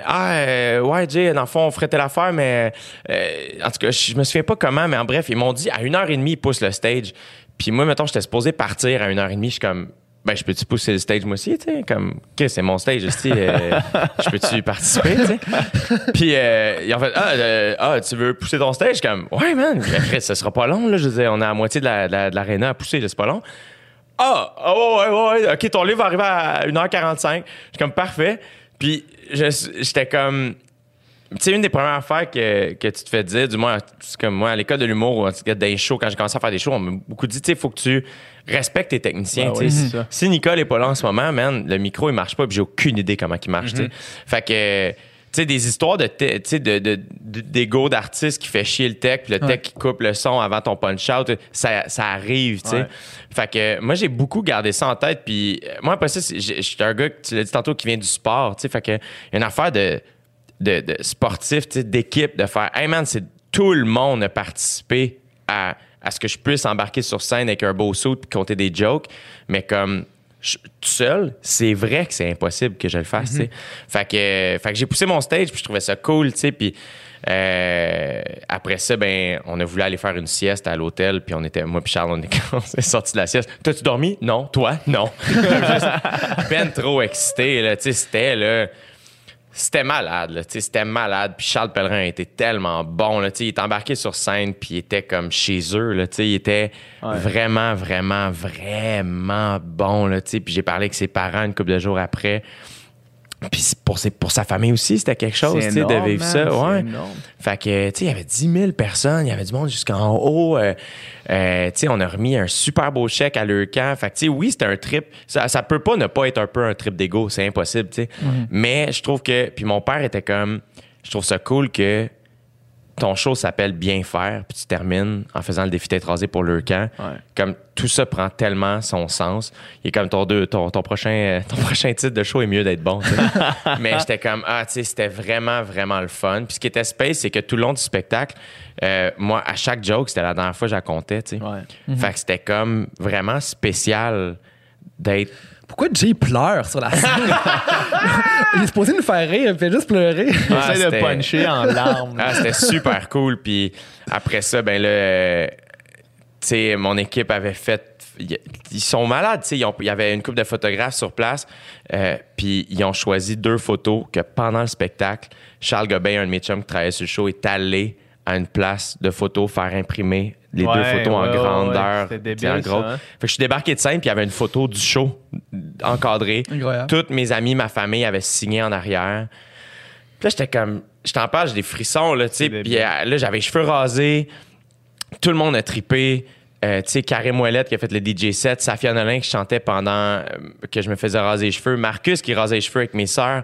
Ah, euh, ouais, Jay, dans le fond, on ferait telle affaire, mais. euh, en tout cas, je me souviens pas comment, mais en bref, ils m'ont dit à une heure et demie, ils poussent le stage. Puis moi, mettons, j'étais supposé partir à une heure et demie. Je suis comme. Ben, je peux-tu pousser le stage moi aussi, tu sais? Comme, OK, c'est mon stage aussi. euh, je peux-tu participer, tu sais? Puis, euh, ils ont fait, ah, euh, ah, tu veux pousser ton stage? Comme, ouais, man, après, ça sera pas long, là. Je dire, on est à la moitié de la- de la- de l'aréna à pousser, c'est pas long. Ah, ah ouais, ouais, ouais, ouais. OK, ton livre va arriver à 1h45. Je suis comme parfait. Puis j'étais comme. Tu sais, une des premières affaires que, que tu te fais dire, du moins, c'est comme moi, à l'école de l'humour, ou en tout cas, dans les shows, quand j'ai commencé à faire des shows, on m'a beaucoup dit, tu sais, il faut que tu respectes tes techniciens. Oui, si, Nicole est pas là en ce moment, man, le micro, il marche pas, puis j'ai aucune idée comment il marche, sais. Fait que, sais, des histoires de, de, de, de- d'ego d'artiste qui fait chier le tech, puis le tech Ouais. qui coupe le son avant ton punch-out, ça, ça arrive, tu sais. Ouais. Fait que moi, j'ai beaucoup gardé ça en tête, puis euh, moi, après ça, c'est- j'ai- j'étais un gars, tu l'as dit tantôt, qui vient du sport, tu sais. Fait que, il y a une affaire de, de, de sportif, tu sais, d'équipe, de faire, hey man, c'est tout le monde a participé à, à ce que je puisse embarquer sur scène avec un beau saut puis compter des jokes, mais comme je- tout seul, c'est vrai que c'est impossible que je le fasse, tu sais. Fait que, euh, fait que j'ai poussé mon stage puis je trouvais ça cool, tu sais, puis euh, après ça, ben, on a voulu aller faire une sieste à l'hôtel, puis on était, moi puis Charles, on est, sortis de la sieste. T'as-tu dormi? Non. Toi? Non. Juste ben trop excité, là, tu sais, c'était, là, c'était malade, là, tu sais, c'était malade. Puis Charles Pellerin était tellement bon, là, tu sais, il est embarqué sur scène, puis il était comme chez eux, là, tu sais, il était Ouais. vraiment, vraiment, vraiment bon, là, tu sais. Puis j'ai parlé avec ses parents une couple de jours après. Puis pour, ses- pour sa famille aussi, c'était quelque chose, de vivre ça. Ouais. énorme. Fait que, tu sais, il y avait 10 000 personnes, il y avait du monde jusqu'en haut. euh, euh, tu sais, on a remis un super beau chèque à leur camp. Fait que, tu sais, oui, c'était un trip. Ça, ça peut pas ne pas être un peu un trip d'ego, c'est impossible, tu sais. Mais je trouve que, puis mon père était comme, je trouve ça cool que ton show s'appelle Bien faire, puis tu termines en faisant le défi d'être rasé pour leur camp. Ouais. Comme tout ça prend tellement son sens. Il est comme ton, deux, ton, ton, prochain, ton prochain titre de show est mieux d'être bon. Mais j'étais comme, ah, tu sais, c'était vraiment, vraiment le fun. Puis ce qui était space, c'est que tout le long du spectacle, euh, moi, à chaque joke, c'était la dernière fois que je la comptais, tu sais. Ouais. Fait que c'était comme vraiment spécial d'être Pourquoi Jay pleure sur la scène? il est supposé nous faire rire, il fait juste pleurer. Il Ah, essaie de c'était- puncher en larmes. Ah, c'était super cool. Puis après ça, ben là, euh, tu sais, mon équipe avait fait. Ils sont malades, tu sais. Il y avait une couple de photographes sur place. euh, puis ils ont choisi deux photos que pendant le spectacle, Charles Gobin, un de mes chums qui travaillait sur le show, est allé à une place de photos faire imprimer les deux photos en ouais, grandeur. ouais. Sais, en débile, gros. ça, hein? Fait que je suis débarqué de scène, puis il y avait une photo du show encadrée. Incroyable. Toutes mes amis, ma famille avaient signé en arrière. Puis là, j'étais comme. Je t'en parle, j'ai des frissons, là, tu sais. Puis débile. euh, là, j'avais les cheveux rasés. Tout le monde a tripé. Euh, tu sais, Karim qui a fait le DJ set. Safia Nolin qui chantait pendant euh, que je me faisais raser les cheveux. Marcus qui rasait les cheveux avec mes sœurs.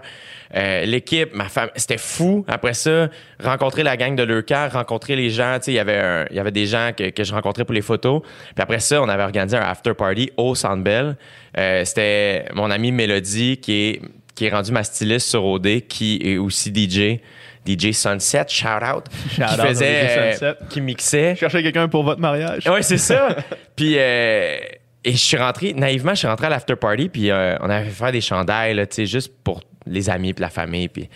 Euh, L'équipe, ma femme. C'était fou. Après ça, rencontrer la gang de Leucar, rencontrer les gens. Tu sais, il y avait des gens que, je rencontrais pour les photos. Puis après ça, on avait organisé un after party au Centre Bell. Euh, C'était mon amie Mélodie qui qui est rendue ma styliste sur OD, qui est aussi DJ. DJ Sunset, shout out, Shout qui out faisait, DJ euh, Sunset. qui mixait. Cherchez quelqu'un pour votre mariage. Ouais, c'est ça. puis euh, et je suis rentré naïvement, je suis rentré à l'after party puis euh, on avait fait faire des chandails là, tu sais juste pour les amis puis la famille puis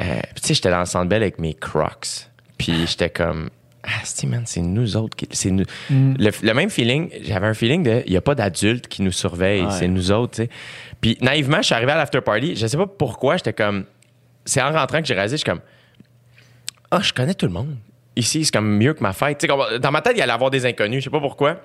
euh, puis tu sais j'étais dans le centre belle avec mes Crocs. Puis j'étais comme ah, c'est man, c'est nous autres qui c'est nous le, le même feeling, j'avais un feeling de il y a pas d'adultes qui nous surveillent, Ouais. c'est nous autres, tu sais. Puis naïvement, je suis arrivé à l'after party, je sais pas pourquoi, j'étais comme c'est en rentrant que j'ai réalisé, je suis comme ah, je connais tout le monde. Ici, c'est comme mieux que ma fête. Dans ma tête, il y allait avoir des inconnus. Je sais pas pourquoi.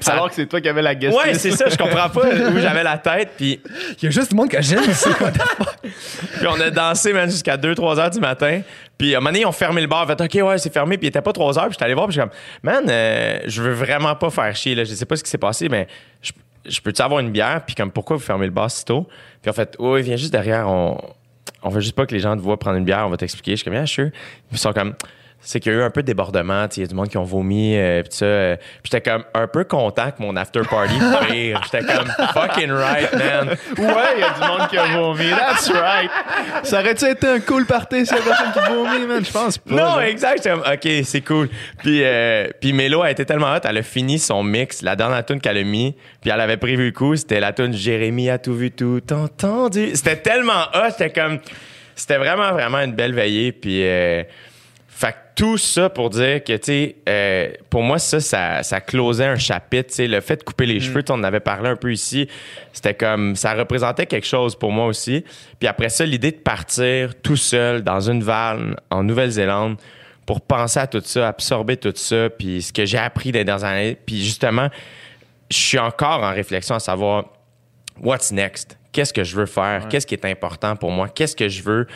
Ça- Alors que c'est toi qui avais la guest Ouais, c'est ça. Je comprends pas où j'avais la tête. Puis, Il y a juste du monde que j'aime ici. puis on a dansé man, jusqu'à 2-3 heures du matin. Puis à un moment donné, ils ont fermé le bar. Fait OK, ouais, c'est fermé. Puis il était pas 3 heures. Puis j'étais allé voir. Puis je suis comme, man, euh, je veux vraiment pas faire chier. Là. Je sais pas ce qui s'est passé, mais je, je peux-tu avoir une bière? Puis comme, pourquoi vous fermez le bar si tôt? Puis en fait, oui, viens juste derrière. On, on veut juste pas que les gens te voient prendre une bière. On va t'expliquer. Je suis comme, yeah, sure. Ils sont comme, c'est qu'il y a eu un peu de débordement. Il y a du monde qui ont vomi. euh, puis ça, euh, j'étais comme un peu content que mon after party pire. J'étais comme, fucking right, man. Ouais, il y a du monde qui a vomi. That's right. Ça aurait-tu été un cool party s'il y a personne qui vomit, man? Je pense pas. Non, exact. J'étais comme, OK, c'est cool. Puis, euh, puis Mélo a été tellement hot, elle a fini son mix, la dernière tune qu'elle a mis, puis elle avait prévu le coup, c'était la tune Jérémy a tout vu, tout entendu. C'était tellement hot, c'était comme... C'était vraiment, vraiment une belle veillée, puis... Tout ça pour dire que, tu sais, euh, pour moi, ça, ça, ça closait un chapitre. Tu sais, le fait de couper les cheveux, tu sais, on en avait parlé un peu ici. C'était comme, ça représentait quelque chose pour moi aussi. Puis après ça, l'idée de partir tout seul dans une vanne en Nouvelle-Zélande pour penser à tout ça, absorber tout ça, puis ce que j'ai appris des dernières années. Puis justement, je suis encore en réflexion à savoir what's next? Qu'est-ce que je veux faire? Qu'est-ce qui est important pour moi? Qu'est-ce que je veux?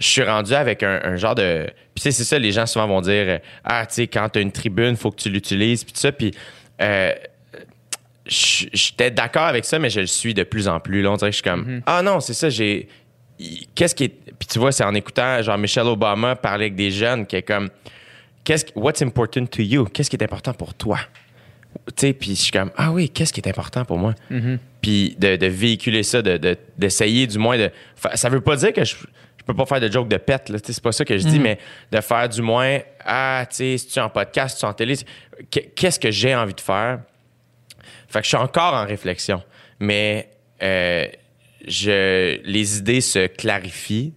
Je suis rendu avec un, un genre de. Puis tu sais, c'est ça, les gens souvent vont dire Ah, tu sais, quand tu as une tribune, faut que tu l'utilises, puis tout ça. Puis euh, j'étais d'accord avec ça, mais je le suis de plus en plus. Là, on dirait que je suis comme Ah non, c'est ça, j'ai. qu'est-ce qui est. Puis tu vois, c'est en écoutant, genre, Michelle Obama parler avec des jeunes qui est comme, qu'est-ce, que- what's important to you? Qu'est-ce qui est important pour toi? Tu sais, puis je suis comme, ah oui, qu'est-ce qui est important pour moi? Puis de, de véhiculer ça, de, de- d'essayer du moins de. Ça veut pas dire que je, je peux pas faire de joke de pète, là, tu sais, c'est pas ça que je dis, mais de faire du moins, ah, tu sais, si tu es en podcast, si tu es en télé, qu'est-ce que j'ai envie de faire? Fait que je suis encore en réflexion, mais euh, je, les idées se clarifient.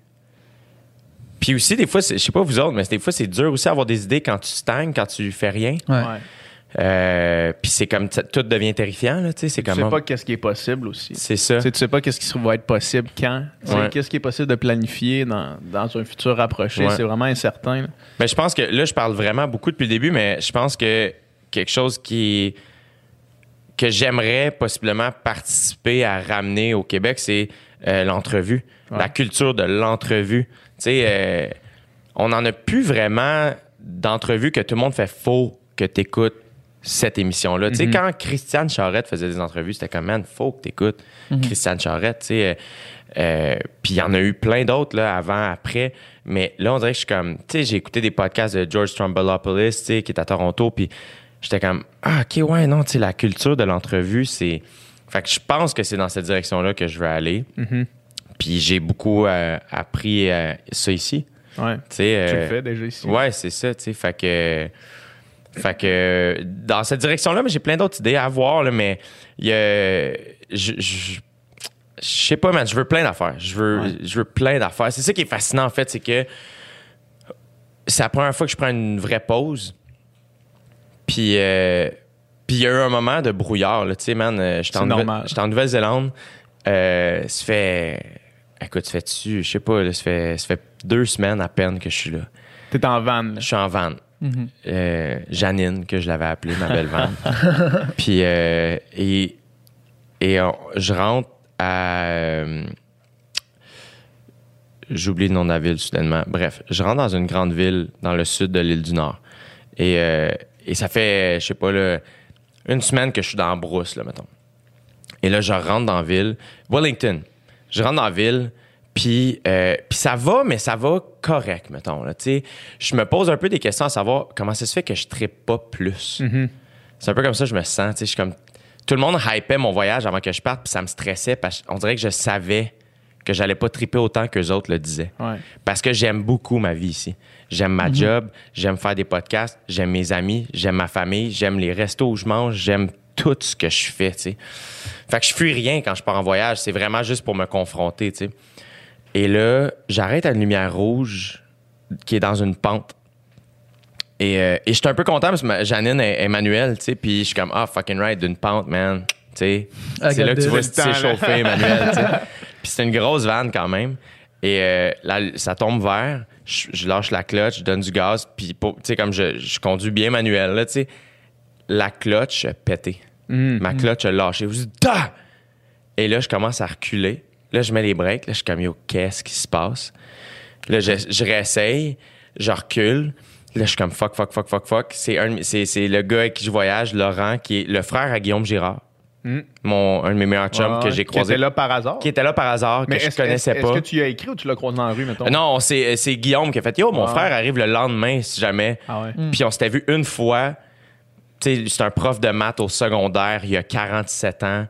Puis aussi, des fois, je sais pas vous autres, mais des fois, c'est dur aussi d'avoir des idées quand tu stagnes, quand tu fais rien. Ouais. Ouais. Euh, puis c'est comme, tout devient terrifiant, là, tu sais, c'est Tu comme... sais pas qu'est-ce qui est possible aussi. C'est ça. Tu sais, tu sais pas qu'est-ce qui va être possible quand. Ouais. Qu'est-ce qui est possible de planifier dans, dans un futur rapproché. Ouais. C'est vraiment incertain. là. Mais je pense que là, je parle vraiment beaucoup depuis le début, mais je pense que quelque chose qui que j'aimerais possiblement participer à ramener au Québec, c'est euh, l'entrevue, Ouais. la culture de l'entrevue. Tu sais, euh, on n'en a plus vraiment d'entrevue que tout le monde fait faux que tu écoutes cette émission-là. Tu sais, quand Christiane Charrette faisait des entrevues, c'était comme, man, faut que tu écoutes Christiane Charrette. Tu sais, euh, euh, puis il y en a eu plein d'autres là, avant, après. Mais là, on dirait que je suis comme, tu sais, j'ai écouté des podcasts de George Strombolopoulos, tu sais, qui est à Toronto, puis j'étais comme, ah, OK, ouais, non, tu sais, la culture de l'entrevue, c'est. Fait que je pense que c'est dans cette direction-là que je veux aller. Puis j'ai beaucoup euh, appris euh, ça ici. Ouais. Tu le fais déjà ici. Ouais, c'est ça, tu sais. Fait que. Fait que dans cette direction-là, mais j'ai plein d'autres idées à voir, là, mais il y a. Je, je, je sais pas, man, je veux plein d'affaires. Je veux, Ouais. je veux plein d'affaires. C'est ça qui est fascinant, en fait, c'est que c'est la première fois que je prends une vraie pause. Puis, euh, puis il y a eu un moment de brouillard, tu sais, man. euh, J'étais en, Nouvelle- en Nouvelle-Zélande. Euh, ça fait. Écoute, ça fait-tu, je sais pas, là, ça, fait, ça fait deux semaines à peine que je suis là. T'es en van. Je suis en van. Euh, Janine, que je l'avais appelée, ma belle van. Puis, euh, et, et on- je rentre à. euh, J'oublie le nom de la ville soudainement. Bref, je rentre dans une grande ville dans le sud de l'île du Nord. Et, et ça fait, je sais pas, là, une semaine que je suis dans la brousse, là, mettons. Et là, je rentre dans la ville. Wellington. Je rentre dans la ville, puis euh, puis ça va, mais ça va correct, mettons. Là, je me pose un peu des questions à savoir comment ça se fait que je ne pas plus. C'est un peu comme ça que je me sens. Je suis comme... Tout le monde hypait mon voyage avant que je parte, puis ça me stressait, parce qu'on dirait que je savais que j'allais pas triper autant que les autres le disaient. Ouais. Parce que j'aime beaucoup ma vie ici. J'aime ma job, j'aime faire des podcasts, j'aime mes amis, j'aime ma famille, j'aime les restos où je mange, j'aime tout ce que je fais, tu sais. Fait que je fuis rien quand je pars en voyage, c'est vraiment juste pour me confronter, tu sais. Et là, j'arrête à une lumière rouge qui est dans une pente. Et, euh, et j'étais un peu content parce que ma- Janine est, est manuelle, tu sais, puis je suis comme, ah, fucking right, d'une pente, man. Tu sais, I c'est là que tu vois si chauffé, tu sais. Puis c'est une grosse vanne quand même. Et euh, là, ça tombe vert, je, je lâche la clutch, je donne du gaz, puis tu sais, comme je, je conduis bien manuel, là, tu sais, la clutch a pété. Ma clutch a lâché. Je dis, Da! Et là, je commence à reculer. Là, je mets les breaks. Là, je suis comme, yo, qu'est-ce qui se passe? Là, je, je réessaye, je recule. Là, je suis comme, fuck, fuck, fuck, fuck, fuck. C'est, un, c'est, c'est le gars avec qui je voyage, Laurent, qui est le frère à Guillaume Girard. Mon, un de mes meilleurs chums Ouais, que j'ai Qui croisé. était là par hasard. Qui était là par hasard, que Mais je est-ce, connaissais est-ce- pas. Est-ce que tu y as écrit ou tu l'as croisé dans la rue, mettons? Non, c'est, c'est Guillaume qui a fait Yo, mon Ah. frère arrive le lendemain, si jamais. Ah ouais. Puis on s'était vu une fois. Tu sais, c'est un prof de maths au secondaire, il a 47 ans.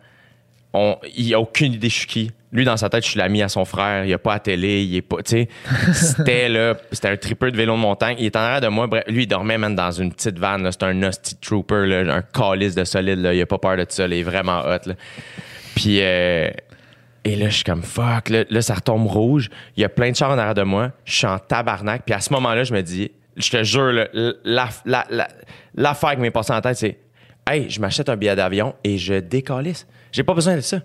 Il a aucune idée je suis qui. Lui, dans sa tête, je suis l'ami à son frère. Il a pas à télé. Il est pas. C'était là. C'était un tripper de vélo de montagne. Il est en arrière de moi. Lui, il dormait même dans une petite vanne. C'était un Nasty Trooper, là, un calice de solide. Là. Il a pas peur de ça. Il est vraiment hot. Là. Puis. euh, et là, je suis comme fuck. Là, ça retombe rouge. Il y a plein de chars en arrière de moi. Je suis en tabarnak. Puis à ce moment-là, je me dis, je te jure, là, la- l'affaire qui m'est passée en tête, c'est Hey, je m'achète un billet d'avion et je décalisse. J'ai pas besoin de ça.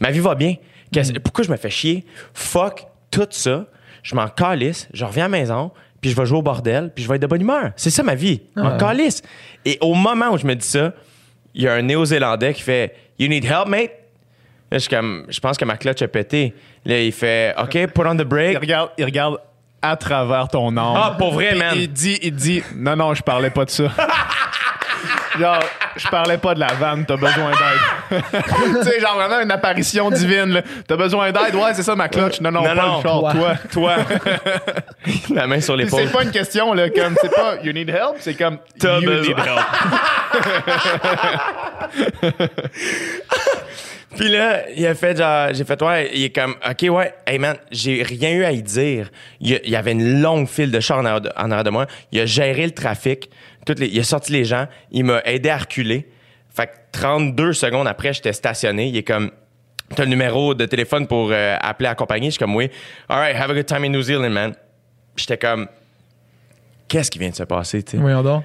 Ma vie va bien. Qu'est-ce- Pourquoi je me fais chier? Fuck tout ça. Je m'en calisse. Je reviens à la maison. Puis je vais jouer au bordel. Puis je vais être de bonne humeur. C'est ça ma vie. Je m'en calisse. Et au moment où je me dis ça, il y a un Néo-Zélandais qui fait You need help, mate? Là, je suis comme, je pense que ma clutch a pété. Là, il fait, OK, put on the Il brake. regarde, il regarde à travers ton âme. Ah, pour vrai, man. Il dit, il dit, non, non, je parlais pas de ça. Genre, je parlais pas de la vanne, t'as besoin d'aide. tu sais, genre vraiment une apparition divine, là. T'as besoin d'aide, ouais, c'est ça ma clutch. Non, non, Non, pas non, le char, toi. Toi. La main sur l'épaule. c'est pas une question, là, comme, c'est pas you need help, c'est comme T'as besoin. need help. Puis là, il a fait genre, j'ai fait, ouais, il est comme, OK, ouais, hey man, j'ai rien eu à y dire. Il y, a- il y avait une longue file de chars en arrière de, en arrière de moi. Il a géré le trafic. Toutes les, il a sorti les gens. Il m'a aidé à reculer. Fait que 32 secondes après, j'étais stationné. Il est comme, t'as le numéro de téléphone pour euh, appeler à compagnie. Je suis comme, oui. All right, have a good time in New Zealand, man. J'étais comme, qu'est-ce qui vient de se passer, tu sais? Voyons donc.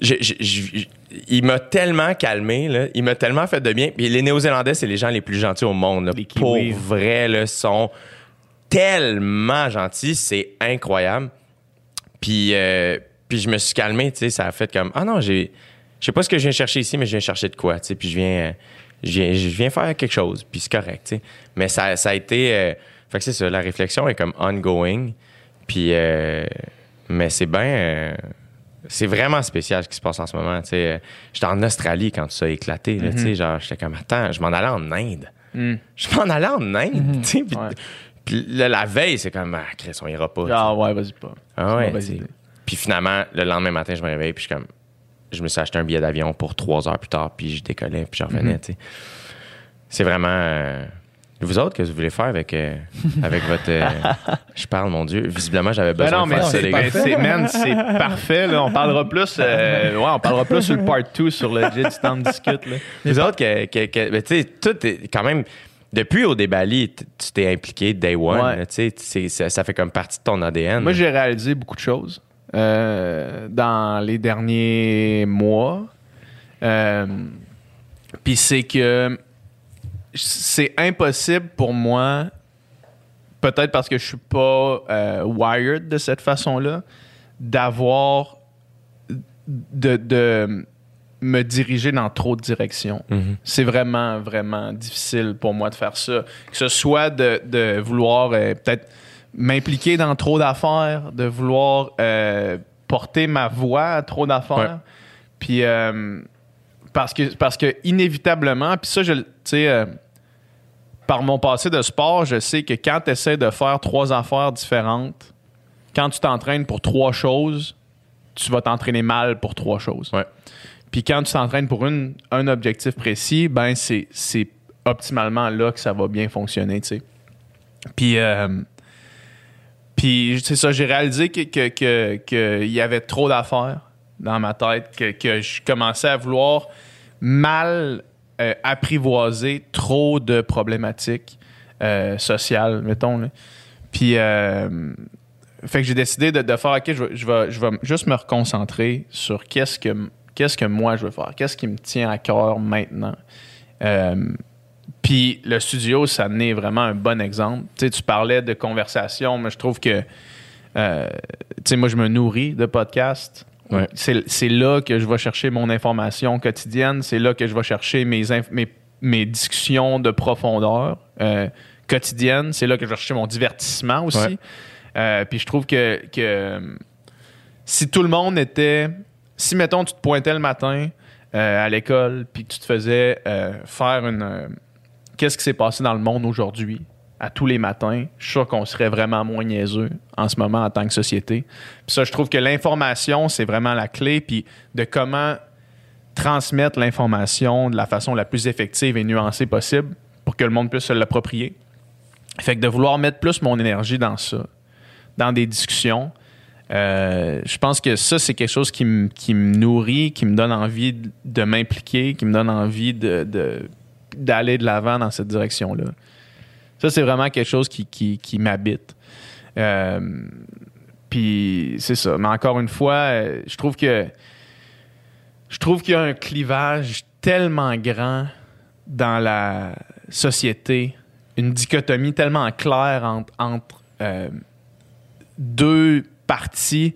Je- je- je- il m'a tellement calmé, là. il m'a tellement fait de bien. Puis les Néo-Zélandais, c'est les gens les plus gentils au monde. là. Les Pour Kiwis. vrai, là, sont tellement gentils, c'est incroyable. Puis, euh, puis je me suis calmé, tu sais, ça a fait comme ah non, j'ai, je sais pas ce que je viens chercher ici, mais je viens chercher de quoi, tu sais. Puis je viens, je viens, je viens faire quelque chose, puis c'est correct, tu sais. Mais ça, ça a été, euh, fait que c'est ça, la réflexion est comme ongoing. Puis, euh, mais c'est bien. euh, c'est vraiment spécial ce qui se passe en ce moment. tu sais. J'étais en Australie quand ça a éclaté. tu sais, Genre, j'étais comme, attends, je m'en allais en Inde. Je m'en allais en Inde. tu sais, Puis, Ouais. puis là, la veille, c'est comme, ah, Chris, on ira pas. Ah ouais, vas-y pas. Ah ouais, Puis finalement, le lendemain matin, je me réveille, puis je comme, je me suis acheté un billet d'avion pour trois heures plus tard, puis je décollais, puis je revenais, Mhm. C'est vraiment. euh, vous autres, qu'est-ce que vous voulez faire avec, euh, avec votre. euh, je parle, mon Dieu. Visiblement, j'avais Ben besoin non, de mais faire ça, c'est les gars. c'est- man, c'est parfait. Là. On parlera plus. euh, ouais, on parlera plus sur le part 2 sur le jet du temps de discute. Là. Vous autres, que, que- que- ben, tu sais, tout est quand même. Depuis au débali, tu t'es impliqué day one. Ouais. là, tu sais, c'est- ça, ça fait comme partie de ton ADN. Moi, j'ai réalisé beaucoup de choses euh, dans les derniers mois. Euh, Puis c'est que c'est impossible pour moi, peut-être parce que je suis pas euh, wired de cette façon-là, d'avoir de, de me diriger dans trop de directions. Mhm. C'est vraiment, vraiment difficile pour moi de faire ça. Que ce soit de, de vouloir euh, peut-être m'impliquer dans trop d'affaires, de vouloir euh, porter ma voix à trop d'affaires. Puis euh, parce que parce que inévitablement, puis ça, je tu sais, euh, par mon passé de sport, je sais que quand tu essaies de faire trois affaires différentes, quand tu t'entraînes pour trois choses, tu vas t'entraîner mal pour trois choses. Ouais. Puis quand tu t'entraînes pour une, un objectif précis, ben c'est, c'est optimalement là que ça va bien fonctionner, tu sais. Puis, euh, puis c'est ça, j'ai réalisé que, que, que- y avait trop d'affaires dans ma tête, que, que je commençais à vouloir mal euh, apprivoiser trop de problématiques euh, sociales, mettons. là. Puis, euh, fait que j'ai décidé de, de faire, OK, je vais, je, juste me reconcentrer sur qu'est-ce que, qu'est-ce que moi je veux faire, qu'est-ce qui me tient à cœur maintenant? Puis le studio, ça n'est vraiment un bon exemple. Tu sais, tu parlais de conversation, mais je trouve que, euh, tu sais, moi, je me nourris de podcasts. Ouais. C'est là que je vais chercher mon information quotidienne. C'est là que je vais chercher mes, mes, mes discussions de profondeur euh, quotidiennes. C'est là que je vais chercher mon divertissement aussi. Ouais. Euh, puis je trouve que, que euh, si tout le monde était. Si, mettons, tu te pointais le matin euh, à l'école, puis que tu te faisais faire une. Qu'est-ce qui s'est passé dans le monde aujourd'hui, à tous les matins, je suis sûr qu'on serait vraiment moins niaiseux en ce moment en tant que société. Puis ça, je trouve que l'information, c'est vraiment la clé, puis de comment transmettre l'information de la façon la plus effective et nuancée possible pour que le monde puisse se l'approprier. Fait que de vouloir mettre plus mon énergie dans ça, dans des discussions, euh, je pense que ça, c'est quelque chose qui me nourrit, qui me donne envie de, m'impliquer, qui me donne envie de- d'aller de l'avant dans cette direction-là. Ça, c'est vraiment quelque chose qui, qui, m'habite. Euh, Puis c'est ça. Mais encore une fois, euh, je trouve que je trouve qu'il y a un clivage tellement grand dans la société, une dichotomie tellement claire entre, entre euh, deux parties.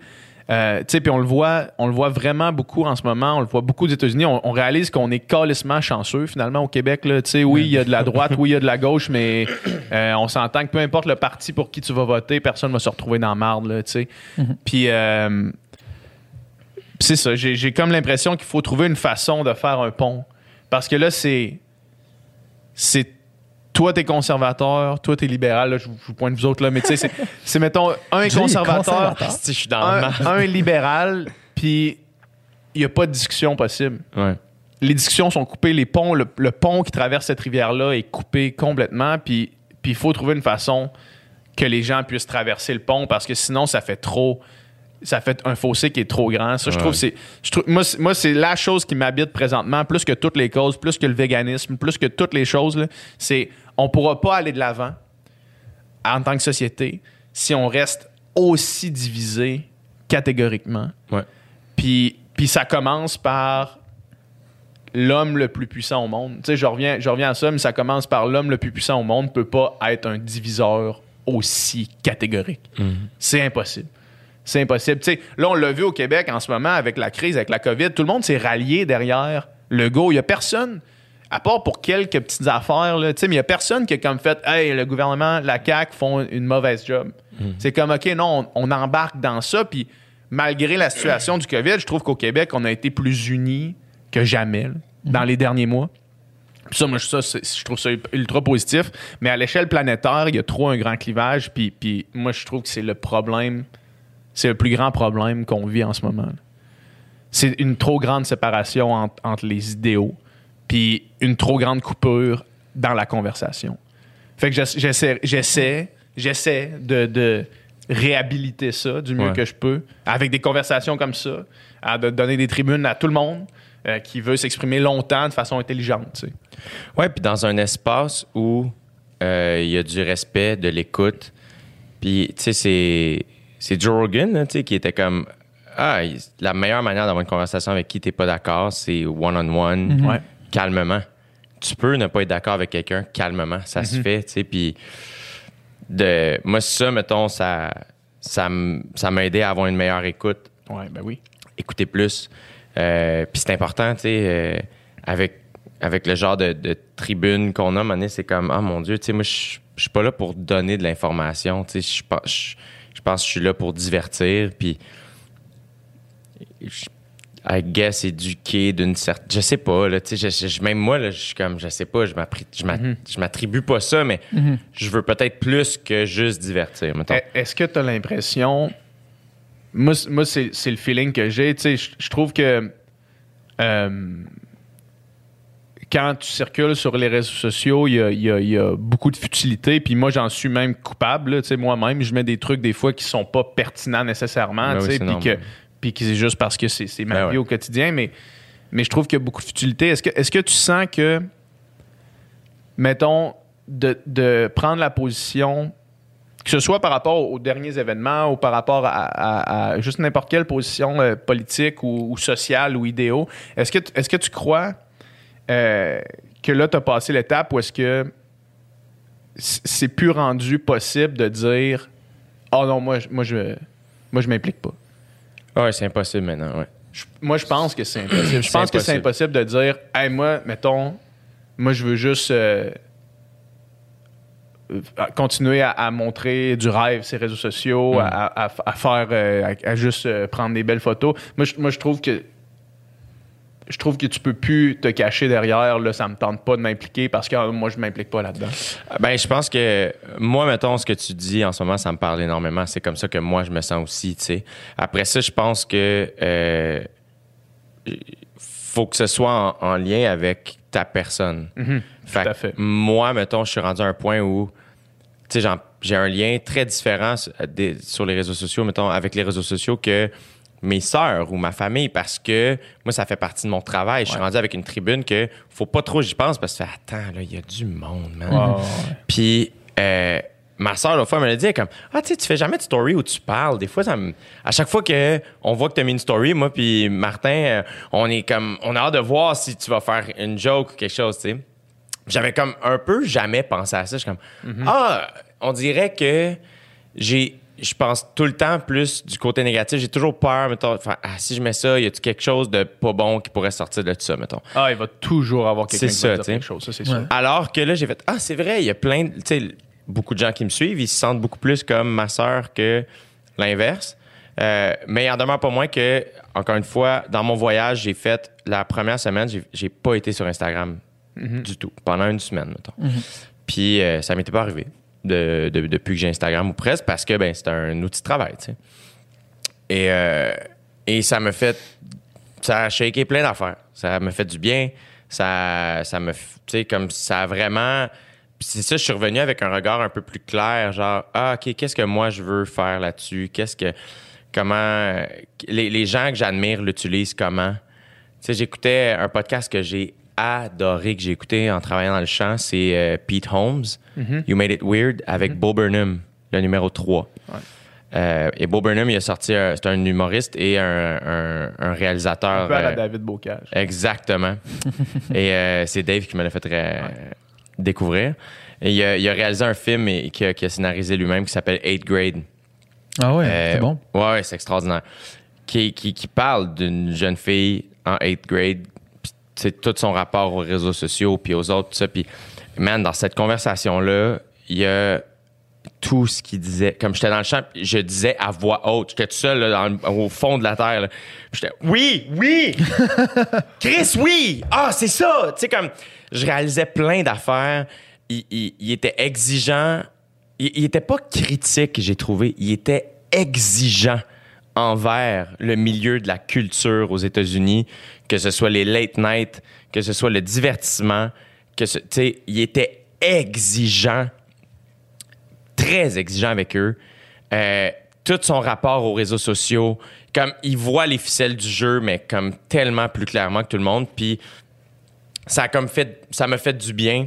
Euh, tu sais, puis on le voit, on le voit vraiment beaucoup en ce moment. On le voit beaucoup aux États-Unis. On, on réalise qu'on est calissement chanceux finalement au Québec. Tu sais, oui, il y a de la droite, oui, il y a de la gauche, mais euh, on s'entend que peu importe le parti pour qui tu vas voter, personne va se retrouver dans la marde. Là, tu sais. Puis euh, puis Puis c'est ça, j'ai j'ai comme l'impression qu'il faut trouver une façon de faire un pont. Parce que là, c'est. C'est. Toi, t'es conservateur, toi, t'es libéral. Là, je, vous- je vous pointe vous autres, là. Mais tu sais, c'est- c'est, mettons, un Jay conservateur, je suis dans un, libéral, puis il n'y a pas de discussion possible. Ouais. Les discussions sont coupées, les ponts, le, le pont qui traverse cette rivière-là est coupé complètement, puis puis il faut trouver une façon que les gens puissent traverser le pont parce que sinon, ça fait trop. Ça fait un fossé qui est trop grand. Ça, je Ouais. trouve, c'est. je trouve- moi, c'est- moi, c'est la chose qui m'habite présentement, plus que toutes les causes, plus que le véganisme, plus que toutes les choses. là, C'est on pourra pas aller de l'avant en tant que société si on reste aussi divisé catégoriquement. Ouais. Puis, puis ça commence par l'homme le plus puissant au monde. Tu sais, je reviens, je reviens à ça, mais ça commence par l'homme le plus puissant au monde peut pas être un diviseur aussi catégorique. C'est impossible. C'est impossible. Tu sais, là, on l'a vu au Québec en ce moment avec la crise, avec la COVID. Tout le monde s'est rallié derrière le go. Il y a personne, à part pour quelques petites affaires, là, mais il y a personne qui a comme fait Hey, le gouvernement, la CAQ font une mauvaise job. C'est comme OK, non, on, on embarque dans ça. Puis malgré la situation du COVID, je trouve qu'au Québec, on a été plus unis que jamais là, dans les derniers mois. Puis ça, moi, je- ça, c'est- je trouve ça ultra positif. Mais à l'échelle planétaire, il y a trop un grand clivage. Puis, puis moi, je trouve que c'est le problème, c'est le plus grand problème qu'on vit en ce moment. C'est une trop grande séparation entre, entre les idéaux, puis une trop grande coupure dans la conversation. Fait que j'essa- j'essaie, j'essaie, j'essaie de, de réhabiliter ça du mieux Ouais. que je peux, avec des conversations comme ça, à de donner des tribunes à tout le monde euh, qui veut s'exprimer longtemps de façon intelligente. tu sais. Ouais, puis dans un espace où euh, il y a du respect, de l'écoute. Puis, tu sais, c'est, c'est Joe Rogan, tu sais, qui était comme Ah, la meilleure manière d'avoir une conversation avec qui t'es pas d'accord, c'est one-on-one, Ouais. Calmement. Tu peux ne pas être d'accord avec quelqu'un calmement, ça se fait, tu sais. Puis, de, moi, ça, mettons, ça, ça, m'a aidé à avoir une meilleure écoute Ouais, ben oui. écouter plus. Euh, Puis c'est important, tu sais, euh, avec, avec le genre de, de tribune qu'on a, donné, c'est comme, ah mon Dieu, tu sais, moi, je suis pas là pour donner de l'information, tu sais, je pense- je je pense que je suis là pour divertir, puis je- I guess éduquer d'une certaine... Je sais pas, là, tu sais, je- je- même moi, là, je suis comme, je sais pas, je je m'attribue pas ça, mais je veux peut-être plus que juste divertir. E- Est-ce que tu as l'impression. Moi, moi c'est le feeling que j'ai. Tu sais, je- je trouve que. euh, quand tu circules sur les réseaux sociaux, il y a, il y a- il y a beaucoup de futilité. Puis moi, j'en suis même coupable. là. Tu sais, Moi-même, je mets des trucs des fois qui sont pas pertinents nécessairement. Ben oui, puis que, puis que c'est juste parce que c'est ma Ben vie ouais. au quotidien. Mais, mais je trouve qu'il y a beaucoup de futilité. Est-ce que, est que tu sens que, mettons, de, de prendre la position que ce soit par rapport aux derniers événements ou par rapport à, à- à juste n'importe quelle position euh, politique ou, ou sociale ou idéaux, est-ce que, t- est-ce que tu crois euh, que là, tu as passé l'étape où est-ce que c'est plus rendu possible de dire Oh non, moi, je- moi, je moi, je m'implique pas. Ouais, c'est impossible maintenant, ouais. Je- moi, je pense que c'est impossible. Je pense que c'est impossible. de dire Hey, moi, mettons, moi, je veux juste. euh, euh, continuer à, à montrer du rêve ces réseaux sociaux, Mm. à, à- à faire, euh, à, juste prendre des belles photos. Moi, je, moi, je trouve que je trouve que tu peux plus te cacher derrière. Là, ça me tente pas de m'impliquer parce que moi, je m'implique pas là-dedans. Ben, je pense que moi, mettons, ce que tu dis en ce moment, ça me parle énormément. C'est comme ça que moi, je me sens aussi, tu sais. Après ça, je pense que euh, faut que ce soit en, en lien avec ta personne. Fait tout à fait. Moi, mettons, je suis rendu à un point où, tu sais, j'ai un lien très différent sur, des- sur les réseaux sociaux, mettons, avec les réseaux sociaux que mes sœurs ou ma famille parce que moi, ça fait partie de mon travail. Je suis Ouais. rendu avec une tribune que faut pas trop j'y pense parce que attends, là, il y a du monde, man. Wow. Puis euh, ma soeur, l'autre fois, elle me l'a dit, elle comme Ah, tu sais, tu fais jamais de story où tu parles. Des fois, ça me... à chaque fois que on voit que tu as mis une story, moi puis Martin, euh, on est comme on a hâte de voir si tu vas faire une joke ou quelque chose, tu sais. J'avais comme un peu jamais pensé à ça. Je suis comme Ah, on dirait que j'ai. Je pense tout le temps plus du côté négatif. J'ai toujours peur, mettons, ah, si je mets ça, y a-tu quelque chose de pas bon qui pourrait sortir de tout ça, mettons? Ah, il va toujours avoir C'est qui va ça, dire quelque chose. C'est Ouais. sûr. Alors que là, j'ai fait Ah, c'est vrai, il y a plein de. Tu sais, beaucoup de gens qui me suivent, ils se sentent beaucoup plus comme ma sœur que l'inverse. Euh, mais il en demeure pas moins que, encore une fois, dans mon voyage, j'ai fait la première semaine, j'ai- j'ai pas été sur Instagram du tout, pendant une semaine, mettons. Puis euh, ça m'était pas arrivé de- de- depuis que j'ai Instagram ou presque parce que ben, c'est un outil de travail. Et, euh, et ça me fait. Ça a shaké plein d'affaires. Ça me fait du bien. Ça, ça me. Tu sais, comme ça a vraiment. C'est ça, je suis revenu avec un regard un peu plus clair, genre, ah, OK, qu'est-ce que moi je veux faire là-dessus? Qu'est-ce que. Comment. Les, les gens que j'admire l'utilisent comment? Tu sais, j'écoutais un podcast que j'ai adoré, que j'ai écouté en travaillant dans le champ, c'est euh, Pete Holmes, You Made It Weird, avec Bo Burnham, le numéro 3. Euh, et Bo Burnham, il a sorti, c'est un humoriste et un, un- un réalisateur. Un peu à la euh, David Bocage. Exactement. et c'est Dave qui me l'a fait découvrir. Et il a, il a réalisé un film et, qui, a, scénarisé lui-même qui s'appelle Eighth Grade. Ah ouais, c'est bon. Ouais, ouais, c'est extraordinaire. Qui, qui, qui parle d'une jeune fille en 8th grade, tout son rapport aux réseaux sociaux, puis aux autres, tout ça. Puis, man, dans cette conversation-là, il y a tout ce qu'il disait. Comme j'étais dans le champ, je disais à voix haute. J'étais tout seul là, dans le- au fond de la terre. J'étais oui, oui, Chris, oui. Ah, c'est ça. Tu sais comme je réalisais plein d'affaires. Il, il- il était exigeant. Il, il était pas critique, j'ai trouvé. Il était exigeant envers le milieu de la culture aux États-Unis, que ce soit les late night, que ce soit le divertissement, que ce, il était exigeant très exigeant avec eux. Euh, tout son rapport aux réseaux sociaux, comme il voit les ficelles du jeu, mais comme tellement plus clairement que tout le monde. Puis ça a comme fait, ça m'a fait du bien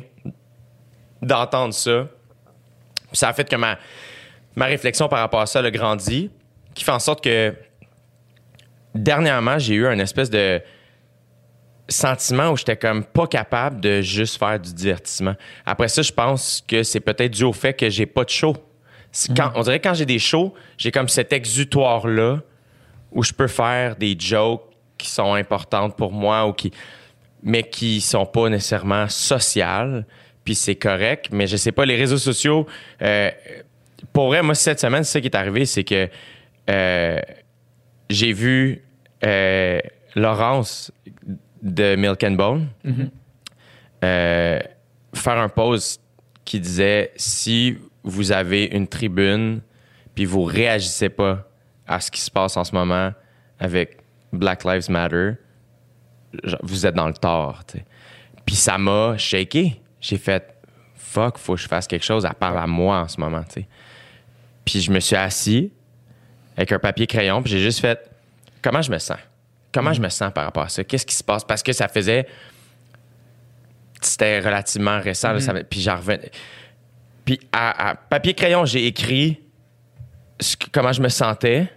d'entendre ça. Puis ça a fait que ma, ma réflexion par rapport à ça a grandi, qui fait en sorte que dernièrement, j'ai eu un espèce de sentiment où j'étais comme pas capable de juste faire du divertissement. Après ça, je pense que c'est peut-être dû au fait que j'ai pas de show. Quand, on dirait que quand j'ai des shows, j'ai comme cet exutoire-là où je peux faire des jokes qui sont importantes pour moi ou qui mais qui sont pas nécessairement sociales. Puis c'est correct, mais je sais pas, les réseaux sociaux, euh, pour vrai, moi, cette semaine, c'est ça qui est arrivé, c'est que euh, j'ai vu euh, Laurence de Milk and Bone euh, faire un post qui disait si vous avez une tribune puis vous réagissez pas à ce qui se passe en ce moment avec Black Lives Matter, vous êtes dans le tort. Puis ça m'a shaké. J'ai fait fuck, faut que je fasse quelque chose. Elle parle à moi en ce moment. Puis je me suis assis avec un papier crayon, puis j'ai juste fait comment je me sens? Comment je me sens par rapport à ça? Qu'est-ce qui se passe? Parce que ça faisait. C'était relativement récent, là, ça m'a- puis j'en revenais. Puis à, à papier-crayon, j'ai écrit ce que- comment je me sentais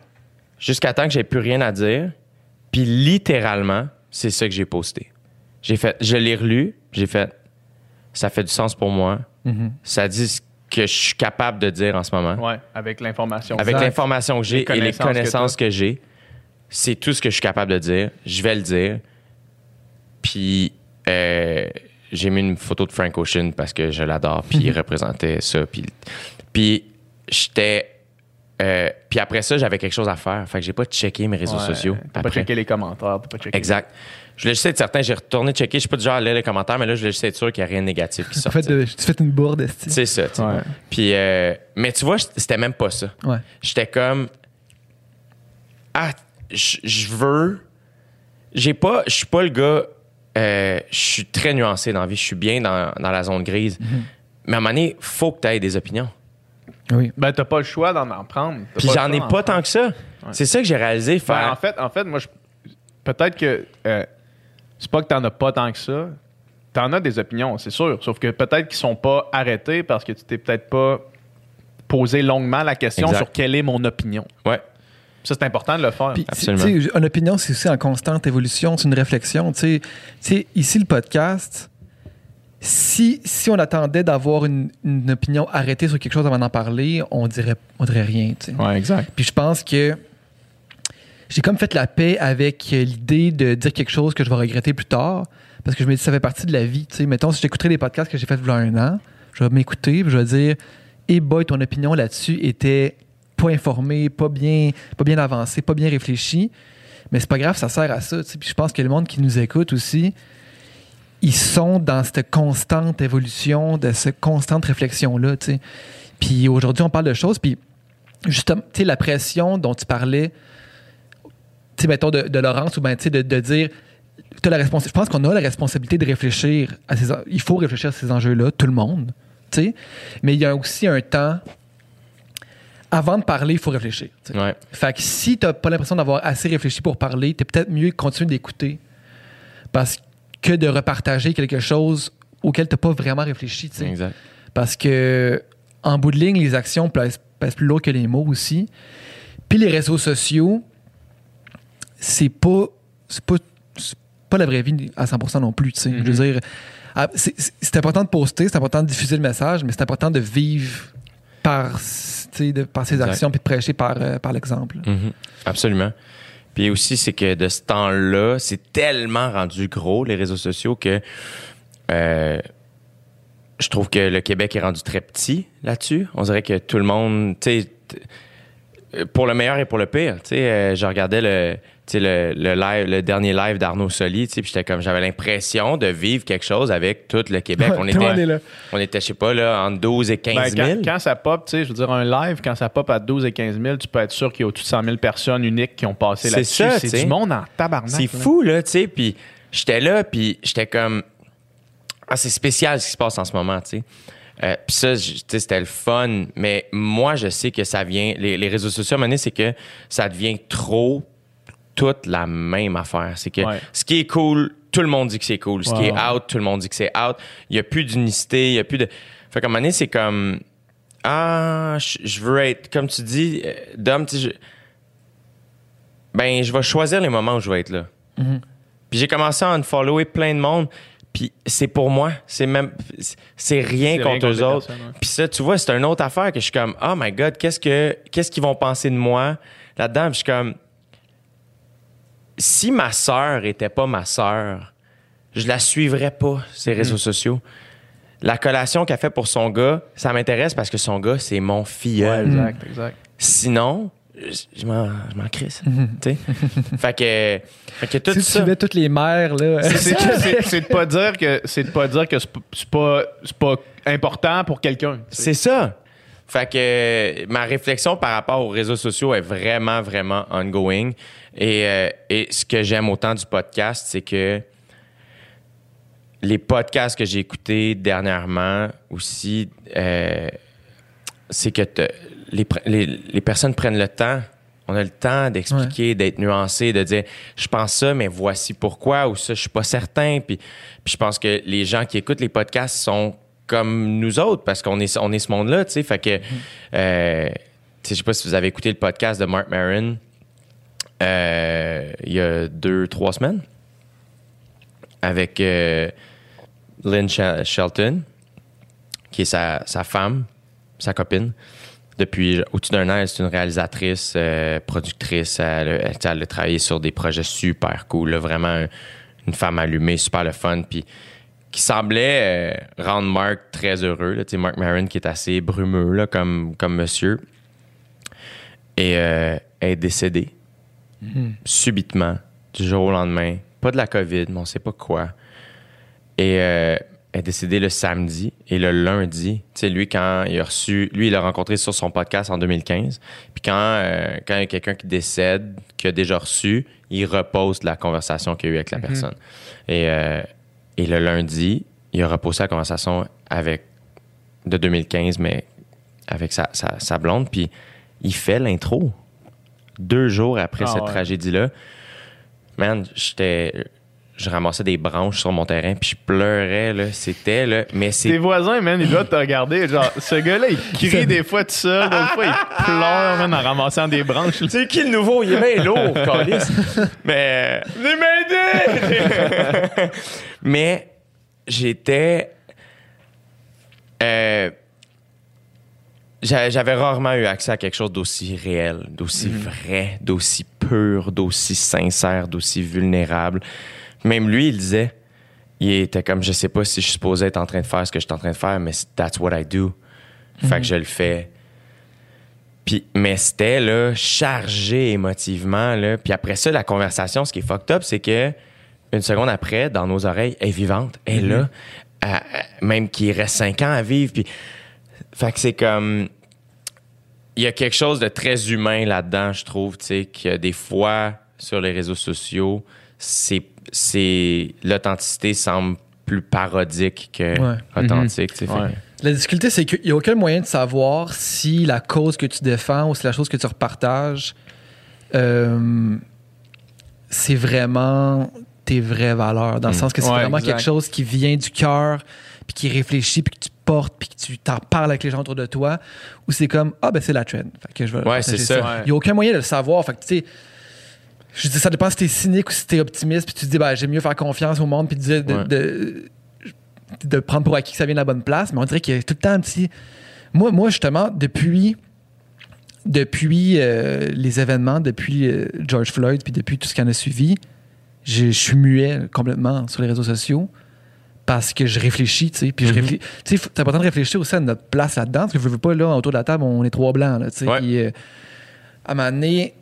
jusqu'à temps que j'ai plus rien à dire. Puis littéralement, c'est ça que j'ai posté. J'ai fait, je l'ai relu, j'ai fait, ça fait du sens pour moi. Ça dit ce que je suis capable de dire en ce moment. Ouais, avec l'information. Avec l'information que j'ai et les connaissances que j'ai, c'est tout ce que je suis capable de dire. Je vais le dire. Puis euh, j'ai mis une photo de Frank Ocean parce que je l'adore. Puis il représentait ça. Puis, puis j'étais. euh, puis après ça, j'avais quelque chose à faire. Fait que j'ai pas checké mes réseaux Ouais, sociaux. T'as pas checké les commentaires, t'as pas checké. Exact. Je voulais juste être certain. J'ai retourné checker. Je suis pas du genre à lire les commentaires, mais là, je voulais juste être sûr qu'il n'y a rien de négatif qui En sort. fait, de, tu fais une bourde, esti. C'est ça. tu sais. Ouais. Puis, euh, mais tu vois, c'était même pas ça. Ouais. J'étais comme ah, je je veux. J'ai pas, je suis pas le gars. euh, je suis très nuancé dans la vie. Je suis bien dans, dans la zone grise. Mais à un moment donné, faut que tu aies des opinions. Oui. Ben, t'as pas le choix d'en en prendre. Puis j'en ai pas prendre. tant que ça. C'est ça que j'ai réalisé. Ben, en fait, en fait, moi, je- peut-être que euh, c'est pas que t'en as pas tant que ça. T'en as des opinions, c'est sûr. Sauf que peut-être qu'ils sont pas arrêtés parce que tu t'es peut-être pas posé longuement la question Exact. sur quelle est mon opinion. Ouais. Ça, c'est important de le faire. Puis, Absolument. tu sais, une opinion, c'est aussi en constante évolution, c'est une réflexion. Tu sais, Tu sais, ici, le podcast, si, si on attendait d'avoir une, une opinion arrêtée sur quelque chose avant d'en parler, on dirait, on dirait rien. ouais, exact. Puis je pense que j'ai comme fait la paix avec l'idée de dire quelque chose que je vais regretter plus tard. Parce que je me dis, ça fait partie de la vie. Mettons, si j'écouterais les podcasts que j'ai fait il y a un an, je vais m'écouter je vais dire, et boy, ton opinion là-dessus était pas informé, pas bien, pas bien avancé, pas bien réfléchi. Mais c'est pas grave, ça sert à ça. Puis je pense que le monde qui nous écoute aussi, ils sont dans cette constante évolution, de cette constante réflexion-là. Puis aujourd'hui, on parle de choses. Puis justement, tu sais, la pression dont tu parlais, mettons, de, de Laurence, ou sais, de, de dire, la respons- je pense qu'on a la responsabilité de réfléchir à ces, il faut réfléchir à ces enjeux-là, tout le monde. Mais il y a aussi un temps, avant de parler, il faut réfléchir. Ouais. Fait que si t'as pas l'impression d'avoir assez réfléchi pour parler, t'es peut-être mieux de continuer d'écouter parce que de repartager quelque chose auquel t'as pas vraiment réfléchi. Exact. Parce que, en bout de ligne, les actions pèsent, pèsent plus lourd que les mots aussi. Puis les réseaux sociaux, c'est pas, c'est pas, pas la vraie vie à 100% non plus. tu sais. Je veux dire, ah, c'est- important de poster, c'est important de diffuser le message, mais c'est important de vivre par, de- par ses Exact. actions puis de prêcher par, euh, par l'exemple. Mhm. Absolument. Puis aussi, c'est que de ce temps-là, c'est tellement rendu gros, les réseaux sociaux, que euh, je trouve que le Québec est rendu très petit là-dessus. On dirait que tout le monde, tu sais, t- pour le meilleur et pour le pire, tu sais, euh, je regardais le, tu sais, le, le live, le dernier live d'Arnaud Soli, tu sais, puis j'étais comme, j'avais l'impression de vivre quelque chose avec tout le Québec. on, était, là. on était, je sais pas, là, entre 12 et 15 Ben, 000. quand, quand ça pop, tu sais, je veux dire, un live, quand ça pop à 12 et 15 000, tu peux être sûr qu'il y a au-dessus de 100 000 personnes uniques qui ont passé C'est là-dessus. ça, C'est sais. du monde en tabarnak. C'est fou, là, tu sais. Puis j'étais là, puis j'étais comme. Ah, c'est spécial ce qui se passe en ce moment, tu sais. Euh, puis ça, je- tu sais, c'était le fun. Mais moi, je sais que ça vient. Les, les réseaux sociaux, à un moment c'est que ça devient trop toute la même affaire. C'est que Ouais. ce qui est cool, tout le monde dit que c'est cool. Ce qui est out, tout le monde dit que c'est out. Il n'y a plus d'unicité, il n'y a plus de. Fait qu'à un moment donné, c'est comme. Ah, je veux être. Comme tu dis, euh, Dom, tu je- ben, je vais choisir les moments où je vais être là. Puis j'ai commencé à unfollower plein de monde. Puis c'est pour moi. C'est même. C'est rien contre eux autres. ouais. Puis ça, tu vois, c'est une autre affaire que je suis comme, oh my God, qu'est-ce que qu'est-ce qu'ils vont penser de moi là-dedans? Puis je suis comme, si ma sœur était pas ma sœur, je la suivrais pas, ces réseaux Mm. sociaux. La collation qu'elle fait pour son gars, ça m'intéresse parce que son gars, c'est mon Ouais, filleul. exact, exact. Sinon, je m'en je m'en crisse. tu sais. fait que, fait que tout Si tu ça. suivais toutes les mères, là. C'est- c'est- c'est- C'est de pas dire que c'est de pas dire que c'est pas c'est pas important pour quelqu'un. tu. C'est ça. Fait que ma réflexion par rapport aux réseaux sociaux est vraiment, vraiment ongoing. Et, euh, et ce que j'aime autant du podcast, c'est que les podcasts que j'ai écoutés dernièrement aussi, euh, c'est que les, pr- les, les personnes prennent le temps. On a le temps d'expliquer, d'être nuancé, de dire je pense ça, mais voici pourquoi, ou ça, je suis pas certain. Puis, puis je pense que les gens qui écoutent les podcasts sont comme nous autres parce qu'on est, on est ce monde-là, tu sais. Fait que, euh, tu sais, je sais pas si vous avez écouté le podcast de Mark Maron euh, il y a deux, trois semaines avec euh, Lynn Shel- Shelton, qui est sa, sa femme, sa copine. Depuis au-dessus d'un an, elle est une réalisatrice, euh, productrice. Elle, a- elle, a travaillé sur des projets super cool. là, vraiment un- une femme allumée, super le fun. Puis qui semblait euh, rendre Mark très heureux. Là, Mark Maron qui est assez brumeux là, comme, comme monsieur. Et euh, elle est décédée subitement, du jour au lendemain. Pas de la COVID, mais on sait pas quoi. Et euh, est décédée le samedi et le lundi. Tu sais, lui, quand il a reçu, lui, il l'a rencontré sur son podcast en 2015. Puis quand, euh, quand il y a quelqu'un qui décède, qui a déjà reçu, il repose la conversation qu'il a eue avec la personne. Et, euh, et le lundi, il a reposé la conversation avec, de 2015, mais avec sa, sa, sa blonde. Puis il fait l'intro deux jours après Ah cette ouais. tragédie-là. Man, j'étais. Je ramassais des branches sur mon terrain, puis je pleurais, là. C'était, là. Mais Tes c'est. voisins, man, ils doivent te regarder. Genre, ce gars-là, il crie des fois tout seul, d'autres fois, il pleure, man, en ramassant des branches. C'est qui le nouveau? Il est bien lourd, câlisse. Mais. Venez m'aider! Mais j'étais. euh, j'a- J'avais rarement eu accès à quelque chose d'aussi réel, d'aussi vrai, d'aussi pur, d'aussi sincère, d'aussi vulnérable. Même lui, il disait, il était comme, je sais pas si je suis supposé être en train de faire ce que je suis en train de faire, mais that's what I do. Fait que je le fais. Puis, mais c'était là, chargé émotivement. Là. Puis après ça, la conversation, ce qui est fucked up, c'est que une seconde après, dans nos oreilles, elle est vivante. Elle est là. Elle- elle- même qu'il reste cinq ans à vivre. Puis, fait que c'est comme. Il y a quelque chose de très humain là-dedans, je trouve, tu sais, que des fois, sur les réseaux sociaux, c'est. c'est L'authenticité semble plus parodique que Ouais. authentique, Ouais. La difficulté, c'est qu'il n'y a aucun moyen de savoir si la cause que tu défends ou si la chose que tu repartages, euh, c'est vraiment tes vraies valeurs. Dans le Mm. sens que c'est Ouais, vraiment exact. quelque chose qui vient du cœur, puis qui réfléchit, puis que tu portes, puis que tu t'en parles avec les gens autour de toi, ou c'est comme, ah ben c'est la trend. Fait que je vais Ouais, c'est ça. Ouais. Il n'y a aucun moyen de le savoir. Fait que tu sais, je dis, ça dépend si t'es cynique ou si t'es optimiste, puis tu te dis, ben, j'aime mieux faire confiance au monde, puis de, de, de- de prendre pour acquis que ça vient de la bonne place. Mais on dirait qu'il y a tout le temps un petit. Moi, moi justement, depuis, depuis euh, les événements, depuis euh, George Floyd, puis depuis tout ce qui en a suivi, je, suis muet complètement sur les réseaux sociaux parce que je réfléchis, tu sais. Puis je Mhm. réfléchis. Tu sais, c'est important de réfléchir aussi à notre place là-dedans, parce que je veux pas, là, autour de la table, on est trois blancs, là, tu sais. Ouais. Puis, euh, à un moment donné,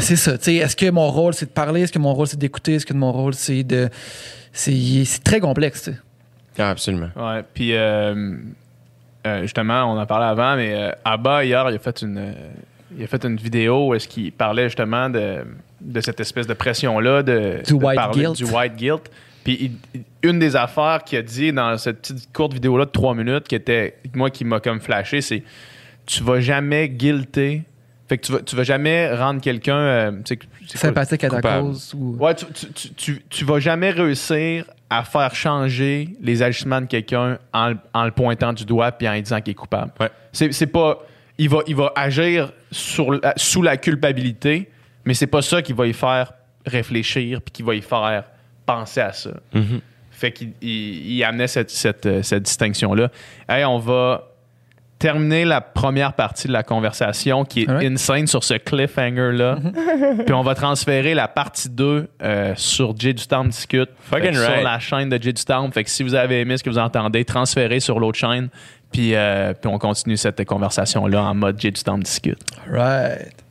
c'est ça, tu sais. Est-ce que mon rôle, c'est de parler? Est-ce que mon rôle, c'est d'écouter? Est-ce que mon rôle, c'est de. C'est c'est très complexe, tu sais. Ah, absolument. Ouais, puis euh, euh, justement, on en parlait avant, mais euh, Abba, hier, il a fait une, euh, il a fait une vidéo où est-ce qu'il parlait justement de, de cette espèce de pression-là, de, Du de white parler guilt. du white guilt. Puis une des affaires qu'il a dit dans cette petite courte vidéo-là de trois minutes, qui était, moi, qui m'a comme flashé, c'est tu vas jamais guilter. Fait que tu vas, tu vas jamais rendre quelqu'un. euh, quoi- Sympathique à ta cause. Ou... Ouais, tu, tu, tu, tu, tu vas jamais réussir à faire changer les agissements de quelqu'un en, le- en le pointant du doigt puis en lui disant qu'il est coupable. Ouais. C'est, c'est pas. Il va, il va agir sur, la- sous la culpabilité, mais c'est pas ça qui va y faire réfléchir puis qui va y faire penser à ça. Mhm. Fait qu'il il, il amenait cette, cette, euh, cette distinction-là. Hey, on va terminer la première partie de la conversation qui est insane sur ce cliffhanger-là. Puis on va transférer la partie 2 euh, sur Jay du Discute. Fucking Fait que Sur right. la chaîne de du Storm. Fait que si vous avez aimé ce que vous entendez, transférez sur l'autre chaîne. Puis, euh, puis on continue cette conversation-là en mode Jay du Discute. Right.